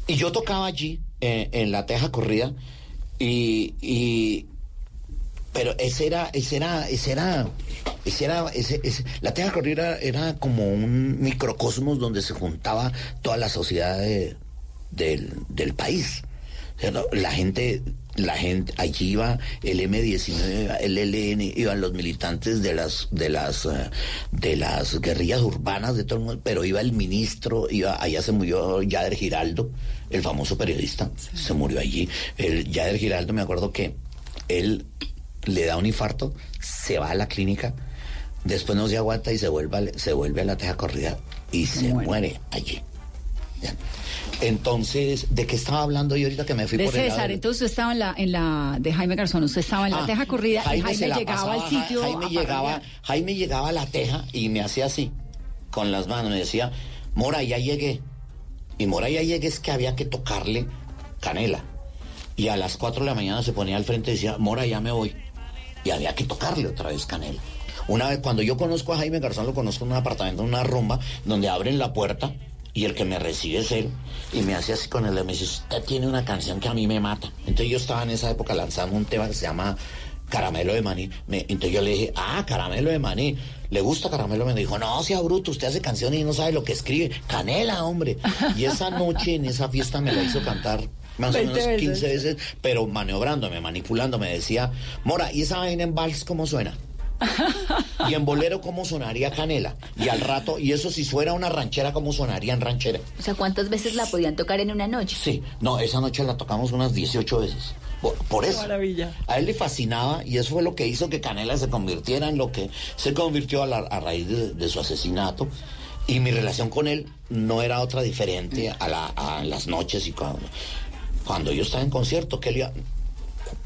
Y yo tocaba allí, eh, en la Teja Corrida, y, y- pero ese era, ese era, ese era, ese era, ese, ese- la Teja Corrida era como un microcosmos donde se juntaba toda la sociedad de- del, del país. La gente, la gente, allí iba el M19, el LN, iban los militantes de las, de las, eh, de las guerrillas urbanas de todo el mundo, pero iba el ministro, iba, allá se murió Yader Giraldo, el famoso periodista, se murió allí. El Yader Giraldo, me acuerdo que él le da un infarto, se va a la clínica, después no se aguanta y se vuelve, a- se vuelve a la teja corrida y se muere allí. Ya. Entonces, ¿de qué estaba hablando yo ahorita que me fui De por el lado César, del- entonces usted estaba en la, en la de Jaime Garzón, usted estaba en la Ah, teja corrida y se Jaime llegaba pasaba, al sitio. Jaime a llegaba. Jaime llegaba a la teja y me hacía así, con las manos, me decía, Mora, ya llegué. Y Mora, ya llegué es que había que tocarle canela. Y a las 4 de la mañana se ponía al frente y decía, Mora, ya me voy. Y había que tocarle otra vez canela. Una vez, cuando yo conozco a Jaime Garzón, lo conozco en un apartamento, en una rumba, donde abren la puerta y el que me recibe es él. Y me hace así con él, me dice, usted tiene una canción que a mí me mata. Entonces yo estaba en esa época lanzando un tema que se llama Caramelo de Maní. Entonces yo le dije, ah, Caramelo de Maní. ¿Le gusta Caramelo? Me dijo, no, sea bruto, usted hace canciones y no sabe lo que escribe. Canela, hombre. Y esa noche en esa fiesta me la hizo cantar más o 20 menos veces. 15 veces, pero maniobrándome, manipulándome. Decía, Mora, ¿y esa vaina en vals cómo suena? Y en bolero, ¿cómo sonaría Canela? Y al rato, y eso si fuera una ranchera, ¿cómo sonaría en ranchera? O sea, ¿cuántas veces la podían tocar en una noche? Sí, no, esa noche la tocamos unas 18 veces. Por, por eso. maravilla. A él le fascinaba y eso fue lo que hizo que Canela se convirtiera en lo que se convirtió a, la- a raíz de, de su asesinato. Y mi relación con él no era otra diferente a, la- a las noches y cuando, cuando yo estaba en concierto, que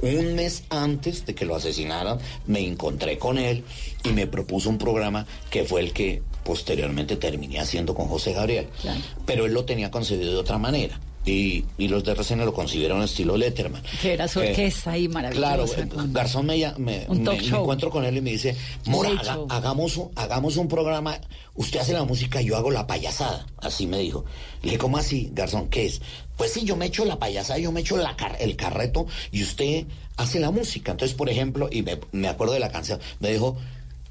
un mes antes de que lo asesinaran, me encontré con él y me propuso un programa que fue el que posteriormente terminé haciendo con José Gabriel. Pero él lo tenía concebido de otra manera. Y, y los de RCN lo concibieron estilo Letterman. Que era su Eh, orquesta ahí Claro, maravillosa. eh, con- Garzón me, me, encuentro con él y me dice, Mora, haga- hagamos, un, hagamos un programa, usted hace la música, yo hago la payasada, así me dijo. Le dije, ¿cómo así, Garzón? ¿Qué es? Pues sí, yo me echo la payasada, yo me echo la car- el carreto y usted hace la música. Entonces, por ejemplo, y me, me acuerdo de la canción, me dijo,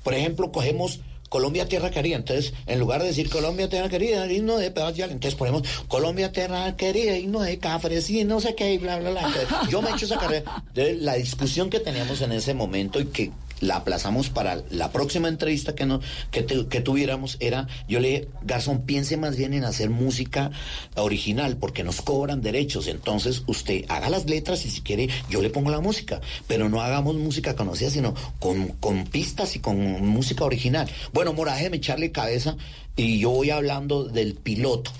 por ejemplo, cogemos Colombia Tierra Querida. Entonces, en lugar de decir Colombia Tierra Querida, himno de Pedro entonces ponemos Colombia Tierra Querida, himno de Cafres y no sé qué, y bla, bla, bla. Entonces, yo me echo esa carrera. Entonces, la discusión que teníamos en ese momento y que la aplazamos para la próxima entrevista que, no, que, tu- que tuviéramos era, yo le dije, Garzón, piense más bien en hacer música original porque nos cobran derechos. Entonces usted haga las letras y si quiere yo le pongo la música, pero no hagamos música conocida, sino con, con pistas y con música original. Bueno, Mora, déjeme echarle cabeza y yo voy hablando del piloto.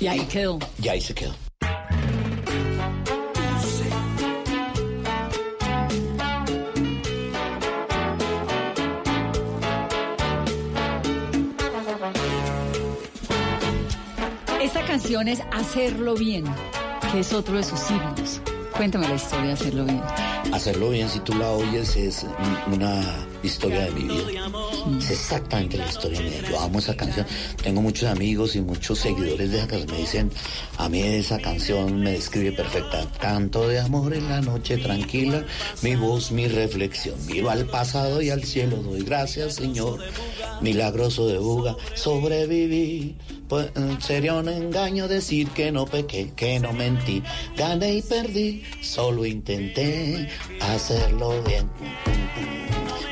Y ahí quedó. Y ahí se quedó. Canción es Hacerlo Bien, que es otro de sus signos. Cuéntame la historia de Hacerlo Bien. Hacerlo bien, si tú la oyes, es un- una historia de mi vida. Es exactamente la historia mía. Yo amo esa canción. Tengo muchos amigos y muchos seguidores de esa canción. Me dicen, a mí esa canción me describe perfecta. Canto de amor en la noche tranquila, mi voz, mi reflexión. Miro al pasado y al cielo, doy gracias, Señor. Milagroso de buga, sobreviví. Pues, eh, sería un engaño decir que no pequé, que no mentí. Gané y perdí, solo intenté hacerlo bien.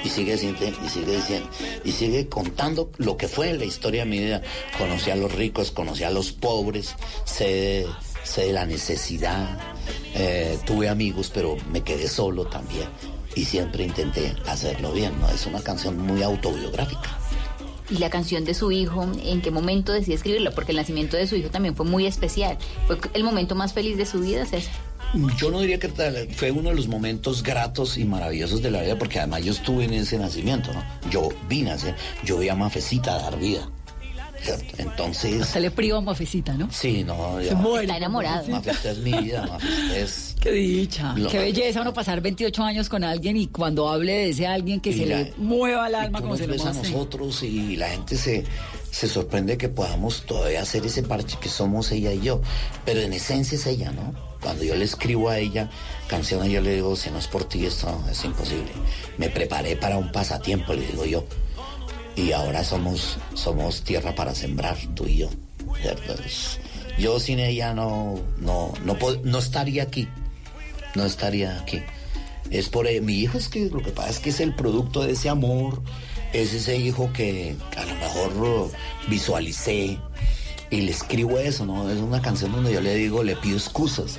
Y sigue, y sigue diciendo, y sigue contando lo que fue la historia de mi vida. Conocí a los ricos, conocí a los pobres, sé, sé de la necesidad, eh, tuve amigos, pero me quedé solo también. Y siempre intenté hacerlo bien, ¿no? Es una canción muy autobiográfica. Y la canción de su hijo, ¿en qué momento decidió escribirla? Porque el nacimiento de su hijo también fue muy especial. Fue el momento más feliz de su vida, César. Yo no diría que fue uno de los momentos gratos y maravillosos de la vida, porque además yo estuve en ese nacimiento, ¿no? Yo vine a nacer, yo vi a Mafecita dar vida. ¿cierto? Entonces. Hasta le priva a Mafecita, ¿no? Sí, no, Se ya. muere Está enamorado. Mafecita es mi vida, Mafecita es. Qué dicha. Lo- Qué belleza uno pasar 28 años con alguien y cuando hable de ese alguien que Y se la- le mueva el alma tú como nos se lo ves a muestre. nosotros y la gente se, se sorprende que podamos todavía hacer ese parche que somos ella y yo. Pero en esencia es ella, ¿no? Cuando yo le escribo a ella canciones, yo le digo, si no es por ti, esto es imposible. Me preparé para un pasatiempo, le digo yo. Y ahora somos, somos tierra para sembrar, tú y yo. ¿cierto? Es- Yo sin ella no, no, no, pod- no estaría aquí. No estaría aquí. Es por eh, mi hijo, es que lo que pasa es que es el producto de ese amor, es ese hijo que a lo mejor uh, visualicé y le escribo eso, ¿no? Es una canción donde yo le digo, le pido excusas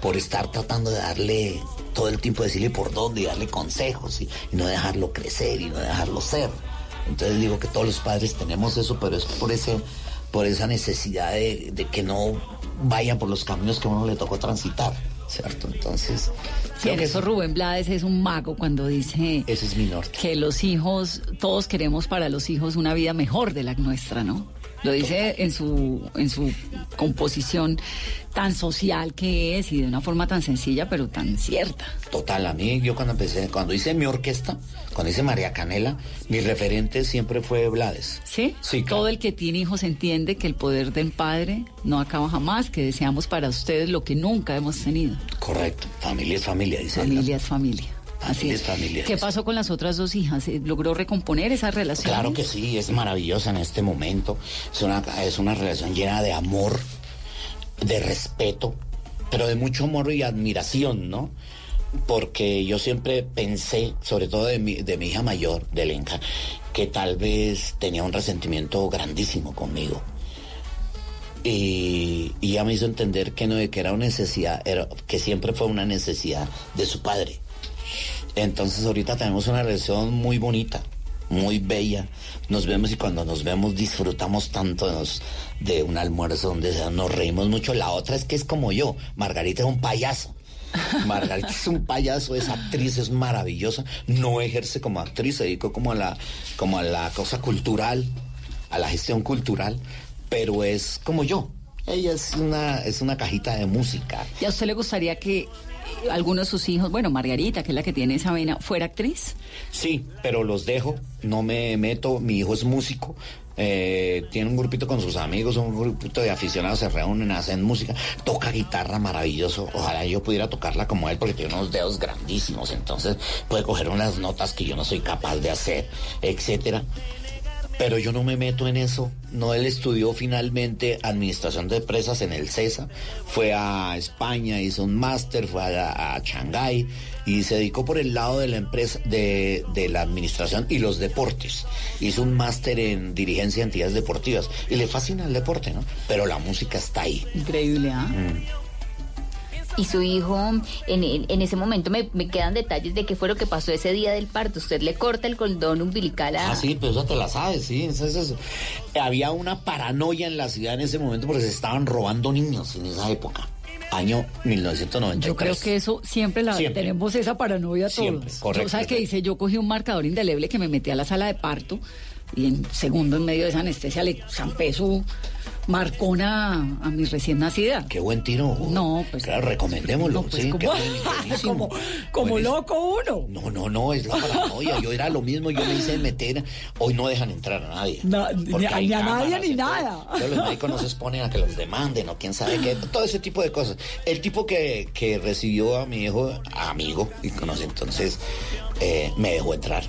por estar tratando de darle todo el tiempo decirle por dónde y darle consejos y, no dejarlo crecer y no dejarlo ser. Entonces digo que todos los padres tenemos eso, pero es por ese, por esa necesidad de, de que no vayan por los caminos que uno le tocó transitar, ¿cierto? Entonces, Sí, en eso Rubén Blades es un mago cuando dice ese es mi norte. que los hijos, todos queremos para los hijos una vida mejor de la nuestra, ¿no? Lo dice en su, en su composición tan social que es y de una forma tan sencilla pero tan cierta. Total, a mí yo cuando empecé, cuando hice mi orquesta, cuando hice María Canela, mi referente siempre fue Blades. ¿Sí? Sí, Todo el que tiene hijos entiende que el poder del padre no acaba jamás, que deseamos para ustedes lo que nunca hemos tenido. Correcto, familia es familia, dice. Familia es familia. Así Familia es. es familia. ¿Qué pasó con las otras dos hijas? ¿Eh, ¿Logró recomponer esa relación? Claro que sí, es maravillosa en este momento. Es una, es una relación llena de amor, de respeto, pero de mucho amor y admiración, ¿no? porque yo siempre pensé, sobre todo de mi, de mi hija mayor, de Lenka, que tal vez tenía un resentimiento grandísimo conmigo. Y, y ella me hizo entender que no, que era una necesidad, era, que siempre fue una necesidad de su padre. Entonces ahorita tenemos una relación muy bonita, muy bella. Nos vemos y cuando nos vemos disfrutamos tanto de, nos- de un almuerzo donde nos reímos mucho. La otra es que es como yo. Margarita es un payaso. Margarita es un payaso, es actriz, es maravillosa. No ejerce como actriz, se dedicó como a la, como a la cosa cultural, a la gestión cultural, pero es como yo. Ella es una, es una cajita de música. ¿Y a usted le gustaría que alguno de sus hijos, bueno, Margarita, que es la que tiene esa vena, fuera actriz? Sí, pero los dejo, no me meto, mi hijo es músico, eh, tiene un grupito con sus amigos, un grupito de aficionados, se reúnen, hacen música, toca guitarra maravilloso, ojalá yo pudiera tocarla como él porque tiene unos dedos grandísimos, entonces puede coger unas notas que yo no soy capaz de hacer, etcétera. Pero yo no me meto en eso. No, él estudió finalmente administración de empresas en el CESA, fue a España, hizo un máster, fue a, a Shanghái y se dedicó por el lado de la empresa, de, de la administración y los deportes. Hizo un máster en dirigencia de entidades deportivas y le fascina el deporte, ¿no? Pero la música está ahí. Increíble, ¿ah? Mm. Y su hijo, en, en- ese momento me, me quedan detalles de qué fue lo que pasó ese día del parto. Usted le corta el cordón umbilical a... Ah, sí, pero eso te la sabes, sí. eso- eso- eso. Había una paranoia en la ciudad en ese momento porque se estaban robando niños en esa época. Año 1993. Yo creo que eso siempre la Siempre. tenemos esa paranoia Siempre, todos. correcto. Yo, ¿sabe qué hice? Yo cogí un marcador indeleble que me metí a la sala de parto y en segundo en medio de esa anestesia le zampé su marcona a mi recién nacida. Qué buen tiro. No, pues. Claro, recomendémoslo. No, pues, sí, como- como, loco uno. No, no, no, es la paranoia. Yo era lo mismo, yo me hice meter. Hoy no dejan entrar a nadie. Na- ni, a- nadie ni todo. nada. Los médicos no se exponen a que los demanden o quién sabe qué, todo ese tipo de cosas. El tipo que, que recibió a mi hijo, amigo, y conoce, entonces eh, me dejó entrar.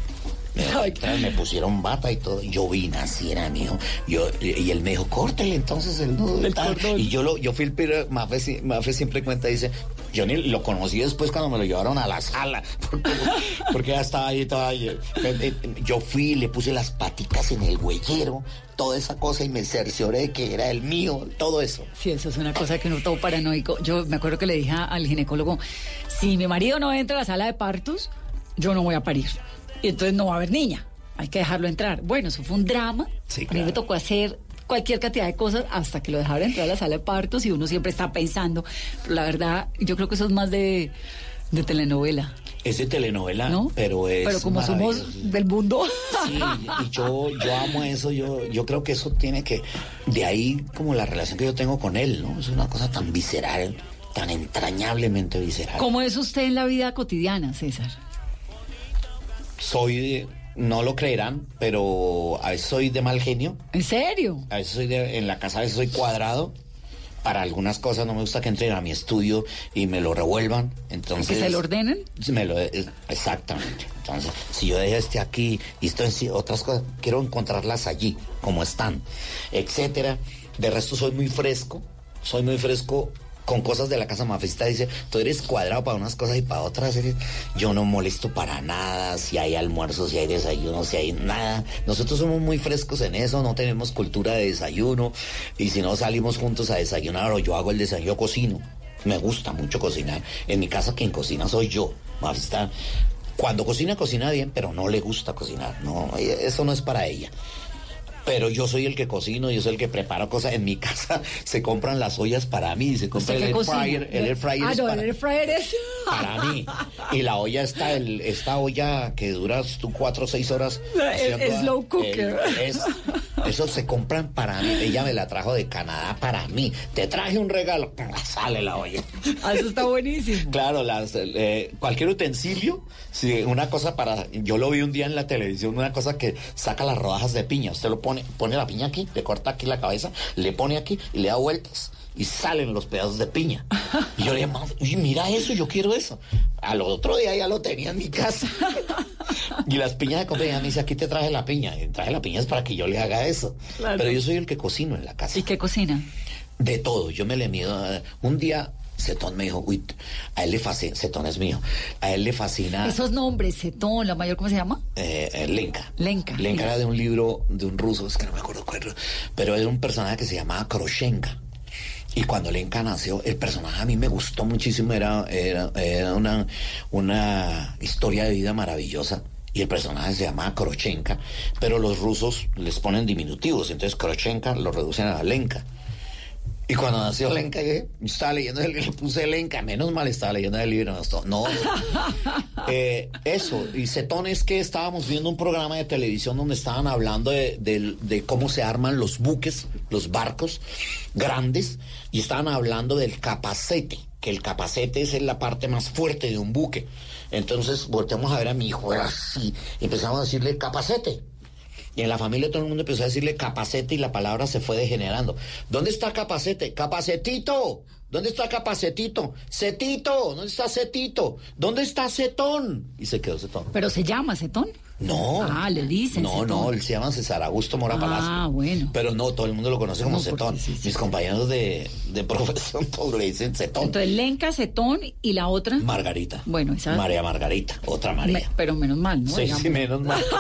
Me, pusieron bata y todo. Yo vi nacer a mi hijo. Yo, y él me dijo, córtele entonces el nudo. y tal. Y yo, lo, yo fui el primero, Mafe, Mafe siempre cuenta, dice, yo ni lo conocí después cuando me lo llevaron a la sala, porque, porque ya estaba ahí todavía. Yo fui, le puse las paticas en el huellero, toda esa cosa y me cercioré de que era el mío, todo eso. Sí, eso es una cosa que uno todo paranoico. Yo me acuerdo que le dije al ginecólogo, si mi marido no entra a la sala de partos, yo no voy a parir. Y entonces no va a haber niña. Hay que dejarlo entrar. Bueno, eso fue un drama. Sí, A mí me tocó hacer cualquier cantidad de cosas hasta que lo dejaron entrar a la sala de partos y uno siempre está pensando. Pero la verdad, yo creo que eso es más de, de telenovela. Es de telenovela, pero es. Pero como somos del mundo. Sí, y yo, yo amo eso, yo, yo creo que eso tiene que, de ahí como la relación que yo tengo con él, ¿no? Es una cosa tan visceral, tan entrañablemente visceral. ¿Cómo es usted en la vida cotidiana, César? Soy, no lo creerán, pero a veces soy de mal genio, ¿En serio? a veces soy de, en la casa a veces soy cuadrado. Para algunas cosas no me gusta que entren a mi estudio y me lo revuelvan, entonces... ¿Que se lo ordenen? Sí, Me lo, eh, exactamente. Entonces, si yo dejo este aquí y esto en sí, otras cosas, quiero encontrarlas allí, como están, etcétera. De resto, soy muy fresco, soy muy fresco con cosas de la casa mafista. Dice, tú eres cuadrado para unas cosas y para otras eres. Yo no molesto para nada, si hay almuerzos, si hay desayuno, si hay nada. Nosotros somos muy frescos en eso, no tenemos cultura de desayuno. Y si no salimos juntos a desayunar o yo hago el desayuno, yo cocino. Me gusta mucho cocinar. En mi casa quien cocina soy yo. Mafista cuando cocina, cocina bien, pero no le gusta cocinar. No, eso no es para ella. Pero yo soy el que cocino, yo soy el que preparo cosas. En mi casa se compran las ollas para mí, se compra el ¿Usted qué air cocina? fryer. El air fryer Ah, es no, para, el air fryer es... para mí. Y la olla está, el, esta olla que dura tú cuatro o seis horas. El- el slow cooker. el- es- eso se compran para mí. Ella me la trajo de Canadá para mí. Te traje un regalo. Sale la olla. Ah, Eso está buenísimo. Claro, las, eh, cualquier utensilio, si una cosa para, yo lo vi un día en la televisión, una cosa que saca las rodajas de piña. Usted lo pone, pone la piña aquí, le corta aquí la cabeza, le pone aquí y le da vueltas y salen los pedazos de piña. Y yo le dije, "Ma, uy, mira eso, yo quiero eso. Al otro día ya lo tenía en mi casa. Y las piñas de compañía me dice, aquí te traje la piña. Y traje la piña es para que yo le haga eso. Claro. Pero yo soy el que cocino en la casa. ¿Y qué cocina? De todo, yo me le mido. a- Un día Cetón me dijo, uy, a él le fascina, Cetón es mío, a él le fascina Esos nombres, Cetón, la mayor, ¿cómo se llama? eh, eh, Lenka. Lenka. Lenka era de un libro de un ruso, es que no me acuerdo cuál, era, pero era un personaje que se llamaba Kroshenka. Y cuando Lenka nació, el personaje a mí me gustó muchísimo, era, era, era una, una historia de vida maravillosa. Y el personaje se llamaba Krochenka, pero los rusos les ponen diminutivos, entonces Krochenka lo reducen a Lenka. Y cuando nació Lenka, yo estaba leyendo el le puse Lenka, menos mal estaba leyendo el libro. No, no. Eh, eso, y Cetón es que estábamos viendo un programa de televisión donde estaban hablando de, de- de cómo se arman los buques, los barcos grandes, y estaban hablando del capacete, que el capacete es la parte más fuerte de un buque. Entonces volteamos a ver a mi hijo, así, y empezamos a decirle capacete. Y en la familia todo el mundo empezó a decirle capacete y la palabra se fue degenerando. ¿Dónde está capacete? Capacetito. ¿Dónde está capacetito? Cetito. ¿Dónde está cetito? ¿Dónde está cetón? Y se quedó cetón. ¿Pero se llama Cetón? No. Ah, le dicen No, Cetón. no, él se llama César Augusto Mora Ah, Palacio. bueno. Pero no, todo el mundo lo conoce como No, Cetón. Mis compañeros de, de profesión todos le dicen Cetón. Entonces, Lenka, Cetón y la otra. Margarita. Bueno, esa. María Margarita, otra María. Me- pero menos mal, ¿no? sí, Digamos. sí, menos mal.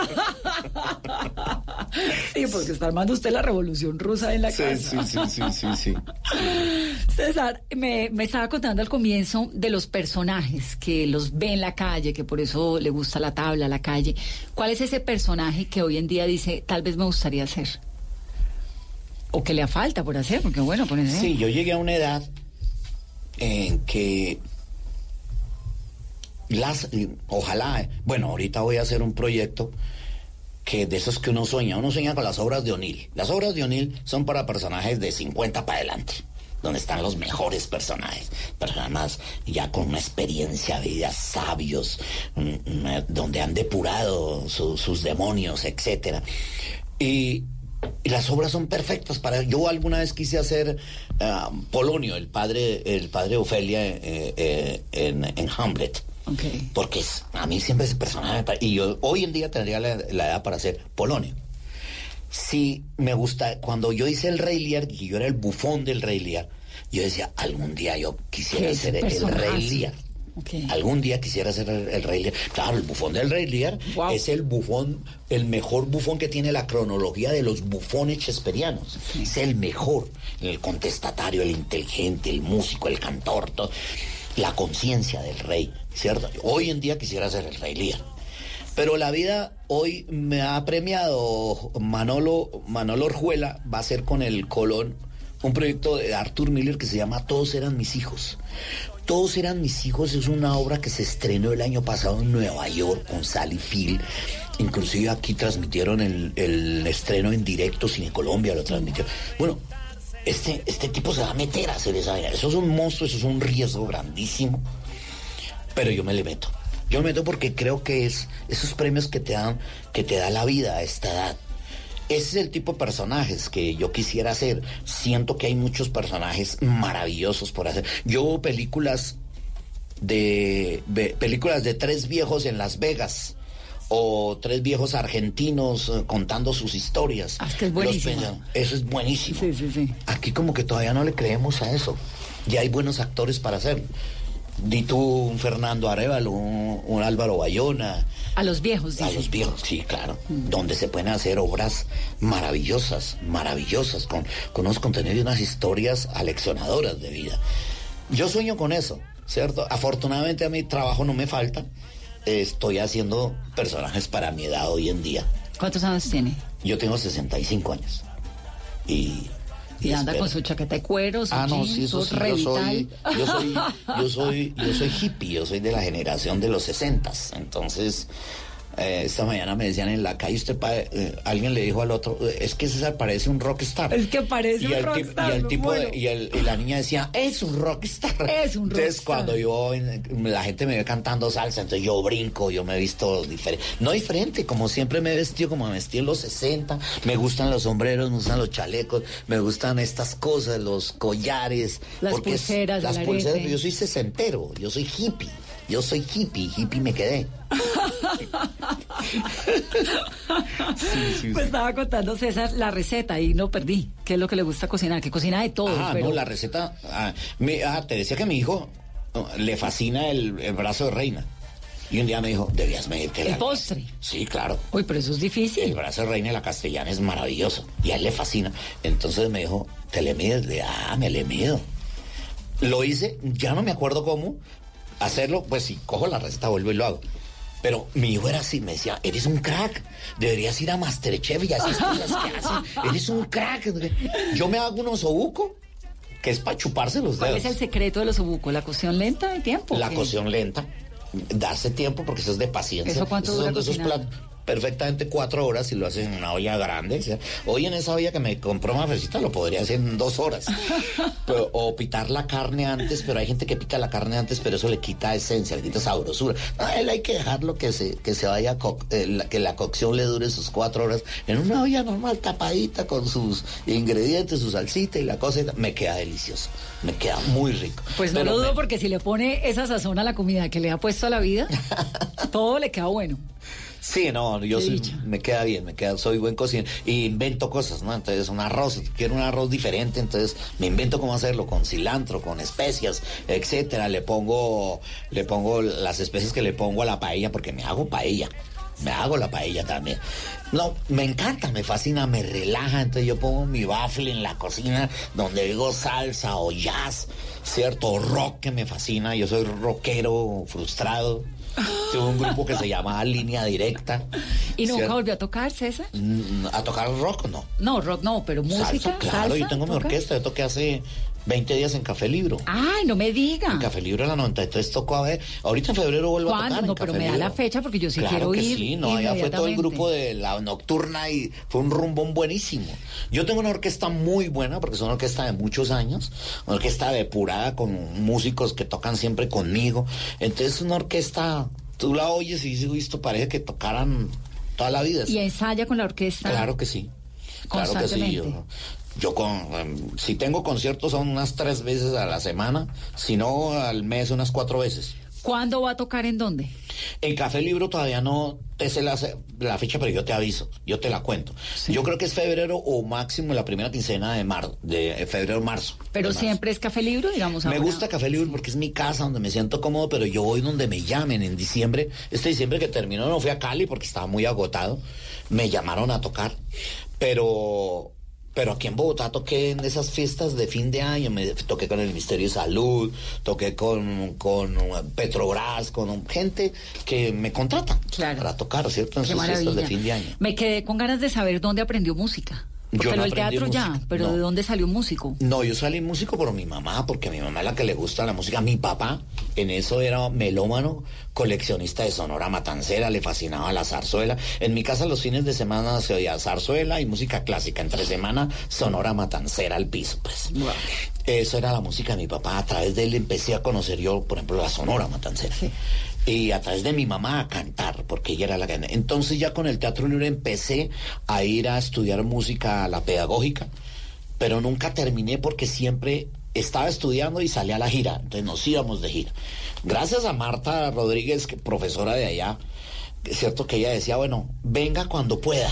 Sí, porque está armando usted la revolución rusa en la Sí, casa. sí, sí, sí, sí, sí. César, me, me estaba contando al comienzo de los personajes que los ve en la calle, que por eso le gusta la tabla, la calle. ¿Cuál es ese personaje que hoy en día dice, tal vez me gustaría hacer? O que le falta por hacer, porque bueno, por ejemplo. Sí, yo llegué a una edad en que las, ojalá, bueno, ahorita voy a hacer un proyecto que de esos que uno sueña, uno sueña con las obras de O'Neill. Las obras de O'Neill son para personajes de 50 para adelante, donde están los mejores personajes, personas ya con una experiencia de vida, sabios, mm, mm, donde han depurado su- sus demonios, etcétera. Y, y las obras son perfectas para yo alguna vez quise hacer ah, Polonio el padre el padre Ofelia eh, eh, en, en Hamlet. Porque es- a mí siempre ese personaje y yo hoy en día tendría la, la edad para hacer Polonio sí me gusta cuando yo hice el Rey Lear y yo era el bufón del Rey Lear yo decía algún día yo quisiera ser el. Rey Lear Algún día quisiera ser el, el Rey Lear. Claro, el bufón del Rey Lear es el bufón, el mejor bufón que tiene la cronología de los bufones shakespearianos. Es el mejor. El contestatario, el inteligente, el músico, el cantor, todo. la conciencia del rey, ¿cierto? Hoy en día quisiera ser el Rey Lear. Pero la vida hoy me ha premiado Manolo, Manolo Orjuela, va a ser con el Colón un proyecto de Arthur Miller que se llama Todos eran mis hijos. Todos eran mis hijos es una obra que se estrenó el año pasado en Nueva York con Sally Field. Inclusive aquí transmitieron el, el estreno en directo, Cine Colombia lo transmitió. Bueno, este, este tipo se va a meter a hacer esa vaina. Eso es un monstruo, eso es un riesgo grandísimo. Pero yo me le meto. Yo me meto porque creo que es esos premios que te dan, que te da la vida a esta edad. Ese es el tipo de personajes que yo quisiera hacer. Siento que hay muchos personajes maravillosos por hacer. Yo veo películas de películas de tres viejos en Las Vegas o tres viejos argentinos eh, contando sus historias. Ah, es que es Los buenísimo. Eso es buenísimo. Sí, sí, sí. Aquí como que todavía no le creemos a eso. Ya hay buenos actores para hacerlo. Di tú un Fernando Arevalo, un, un Álvaro Bayona, A los viejos, a dice. los viejos, sí, claro. Donde se pueden hacer obras maravillosas, maravillosas, con, con unos contenidos y unas historias aleccionadoras de vida. Yo sueño con eso, ¿cierto? Afortunadamente a mi trabajo no me falta. Estoy haciendo personajes para mi edad hoy en día. ¿Cuántos años tiene? Yo tengo 65 años. Y... Y anda con su chaqueta de cuero, su Ah, no, sí, eso sí, yo soy, yo soy, yo soy, yo soy hippie, yo soy de la generación de los sesentas. Entonces, eh, esta mañana me decían en la calle, usted eh, alguien le dijo al otro, "Eh, es que César parece un rockstar. Es que parece y un el rockstar, y el tipo de- y, el- y la niña decía, es un rockstar. Es un Entonces, rockstar. cuando yo, en- la gente me ve cantando salsa, entonces yo brinco, yo me he visto diferente. No diferente, como siempre me he vestido, como me vestí en los 60. Me gustan los sombreros, me gustan los chalecos, me gustan estas cosas, los collares. Las es- pulseras, Las pulseras, yo soy sesentero, yo soy hippie. Yo soy hippie, hippie me quedé. Pues estaba contando César la receta y no perdí. ¿Qué es lo que le gusta cocinar? Que cocina de todo. Ah, pero... no, la receta. ah, ah, te decía que a mi hijo oh, le fascina el, el brazo de reina. Y un día me dijo, debías medirte El la- postre. Sí, claro. Uy, pero eso es difícil. El brazo de reina de la castellana es maravilloso. Y a él le fascina. Entonces me dijo, ¿te le mides? Le, ah, me le mido. Lo hice, ya no me acuerdo cómo hacerlo. Pues si cojo la receta, vuelvo y lo hago. Pero mi hijo era así, me decía, eres un crack, deberías ir a Masterchef y así cosas que hacen, eres un crack. Yo me hago un osobuco, que es para chuparse los ¿Cuál dedos. es el secreto de los obucos? ¿La cocción lenta de tiempo? La ¿Qué? cocción lenta, darse tiempo porque eso es de paciencia. ¿Eso cuánto Esos dura son de esos platos perfectamente cuatro horas y lo hacen en una olla grande. O sea, hoy en esa olla que me compró Mafecita lo podría hacer en dos horas. Pero- o pitar la carne antes, pero hay gente que pica la carne antes, pero eso le quita esencia, le quita sabrosura. A él hay que dejarlo que se, que se vaya, co- eh, la- que la cocción le dure sus cuatro horas en una olla normal, tapadita, con sus ingredientes, su salsita y la cosa. y. Me queda delicioso, me queda muy rico. Pues no Pero lo dudo me- porque si le pone esa sazón a la comida que le ha puesto a la vida, todo le queda bueno. Sí, no, yo soy, me queda bien, me queda, soy buen cocinero y invento cosas, ¿no? Entonces un arroz, quiero un arroz diferente, entonces me invento cómo hacerlo con cilantro, con especias, etcétera. Le pongo, le pongo las especias que le pongo a la paella porque me hago paella. Me hago la paella también. No, me encanta, me fascina, me relaja. Entonces yo pongo mi baffle en la cocina donde digo salsa o jazz, ¿cierto? O rock que me fascina. Yo soy rockero frustrado. Tuve un grupo que se llamaba Línea Directa. ¿Y nunca ¿cierto? volvió a tocar, César? Mm, ¿A tocar rock no? No, rock no, pero música. Salsa, claro, salsa, yo tengo mi orquesta, yo toqué hace 20 días en Café Libro. Ay, no me diga. En Café Libro en la 93 tocó a ver. Ahorita en febrero vuelvo a ¿Cuándo? tocar. en No, pero Café me da Libro. la fecha porque yo sí claro quiero que ir Sí, no, allá fue todo el grupo de la nocturna y fue un rumbón buenísimo. Yo tengo una orquesta muy buena porque es una orquesta de muchos años, una orquesta depurada con músicos que tocan siempre conmigo. Entonces, es una orquesta, tú la oyes y dices, "Uy, esto parece que tocaran toda la vida. Y ensaya con la orquesta. Claro que sí. Claro que sí. Yo, yo con, em, si tengo conciertos son unas tres veces a la semana, si no al mes unas cuatro veces. ¿Cuándo va a tocar en dónde? En Café Libro todavía no te sé la, la fecha, pero yo te aviso, yo te la cuento. Yo creo que es febrero o máximo la primera quincena de marzo, de febrero-marzo. Pero siempre es café libro, digamos. Me ahora. gusta Café Libre porque es mi casa donde me siento cómodo, pero yo voy donde me llamen en diciembre. Este diciembre que terminó no fui a Cali porque estaba muy agotado. Me llamaron a tocar, pero pero aquí en Bogotá toqué en esas fiestas de fin de año, me toqué con el Ministerio de Salud, toqué con, con Petrobras, con gente que me contrata para tocar, ¿cierto? En Qué sus fiestas de maravilla. fin de año. Me quedé con ganas de saber dónde aprendió música. Yo no lo del aprendí teatro ya, pero no. ¿de dónde salió músico? No, yo salí músico por mi mamá, porque a mi mamá es la que le gusta la música. Mi papá en eso era melómano, coleccionista de sonora matancera, le fascinaba la zarzuela. En mi casa los fines de semana se oía zarzuela y música clásica. Entre semana, sonora matancera al piso, pues. Eso era la música de mi papá. A través de él empecé a conocer yo, por ejemplo, la sonora matancera. Y a través de mi mamá a cantar, porque ella era la que... Entonces ya con el Teatro Libre empecé a ir a estudiar música, la pedagógica, pero nunca terminé porque siempre estaba estudiando y salía a la gira. Entonces nos íbamos de gira. Gracias a Marta Rodríguez, profesora de allá, es cierto que ella decía, bueno, venga cuando pueda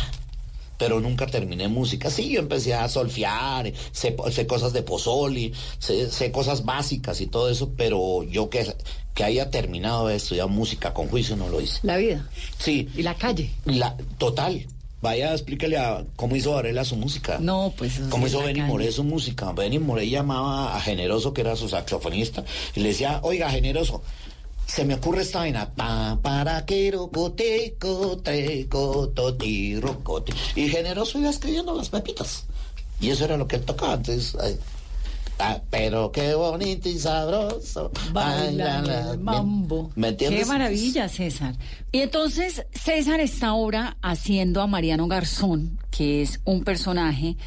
pero nunca terminé música. Sí, yo empecé a solfear, sé, sé cosas de pozoli, sé, sé cosas básicas y todo eso, pero yo que, que haya terminado de estudiar música con juicio no lo hice. La vida. Sí. Y la calle. La, total. Vaya, explíquele a cómo hizo Varela su música. No, pues. ¿Cómo hizo Benny. Moré su música? Benny Moré llamaba a Generoso, que era su saxofonista, y le decía, oiga, Generoso, se me ocurre esta vaina. Pa, para que rocote, cote, cototi, rocote. Y Generoso iba escribiendo las pepitas. Y eso era lo que él tocaba. Entonces, ay, ah, pero qué bonito y sabroso. Bailan Ay, la, la, el mambo. ¿Me entiendes? Qué maravilla, César. Y entonces César está ahora haciendo a Mariano Garzón, que es un personaje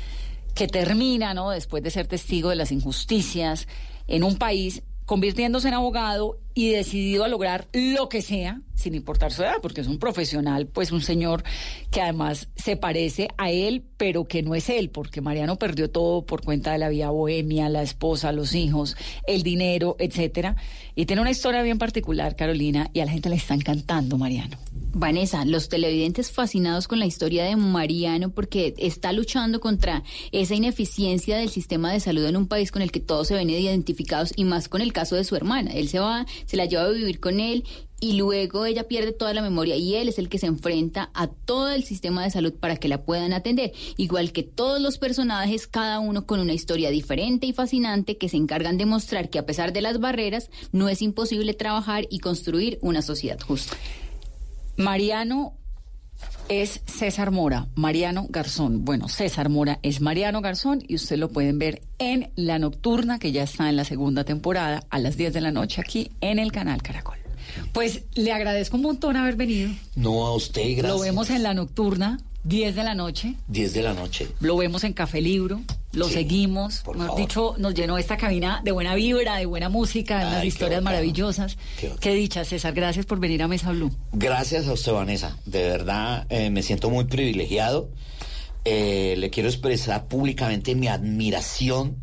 que termina, ¿no? Después de ser testigo de las injusticias en un país, convirtiéndose en abogado y decidido a lograr lo que sea, sin importar su edad, porque es un profesional, pues un señor que además se parece a él, pero que no es él, porque Mariano perdió todo por cuenta de la vida bohemia, la esposa, los hijos, el dinero, etcétera. Y tiene una historia bien particular, Carolina, y a la gente le está encantando, Mariano. Vanessa, los televidentes fascinados con la historia de Mariano porque está luchando contra esa ineficiencia del sistema de salud en un país con el que todos se ven identificados y más con el caso de su hermana. Él se va, se la lleva a vivir con él y luego ella pierde toda la memoria y él es el que se enfrenta a todo el sistema de salud para que la puedan atender. Igual que todos los personajes, cada uno con una historia diferente y fascinante que se encargan de mostrar que a pesar de las barreras no es imposible trabajar y construir una sociedad justa. Mariano es César Mora, Mariano Garzón. Bueno, César Mora es Mariano Garzón y usted lo pueden ver en La Nocturna, que ya está en la segunda temporada, a las 10 de la noche aquí en el canal Caracol. Pues le agradezco un montón haber venido. No a usted, gracias. Lo vemos en La Nocturna, 10 de la noche. 10 de la noche. Lo vemos en Café Libro, lo Sí, seguimos. por favor. dicho, nos llenó esta cabina de buena vibra, de buena música, de unas Ay, historias bacano. maravillosas. Qué Qué dicha, César. Gracias por venir a Mesa Blue. Gracias a usted, Vanessa. De verdad, eh, me siento muy privilegiado. Eh, le quiero expresar públicamente mi admiración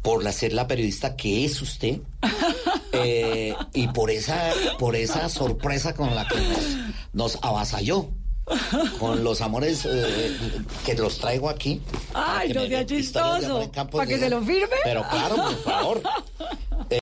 por la, ser la periodista que es usted eh, y por esa, por esa sorpresa con la que nos, nos avasalló. Con los amores eh, que los traigo aquí. Ay, no sea chistoso. ¿Para que se lo firme? Pero claro, por favor.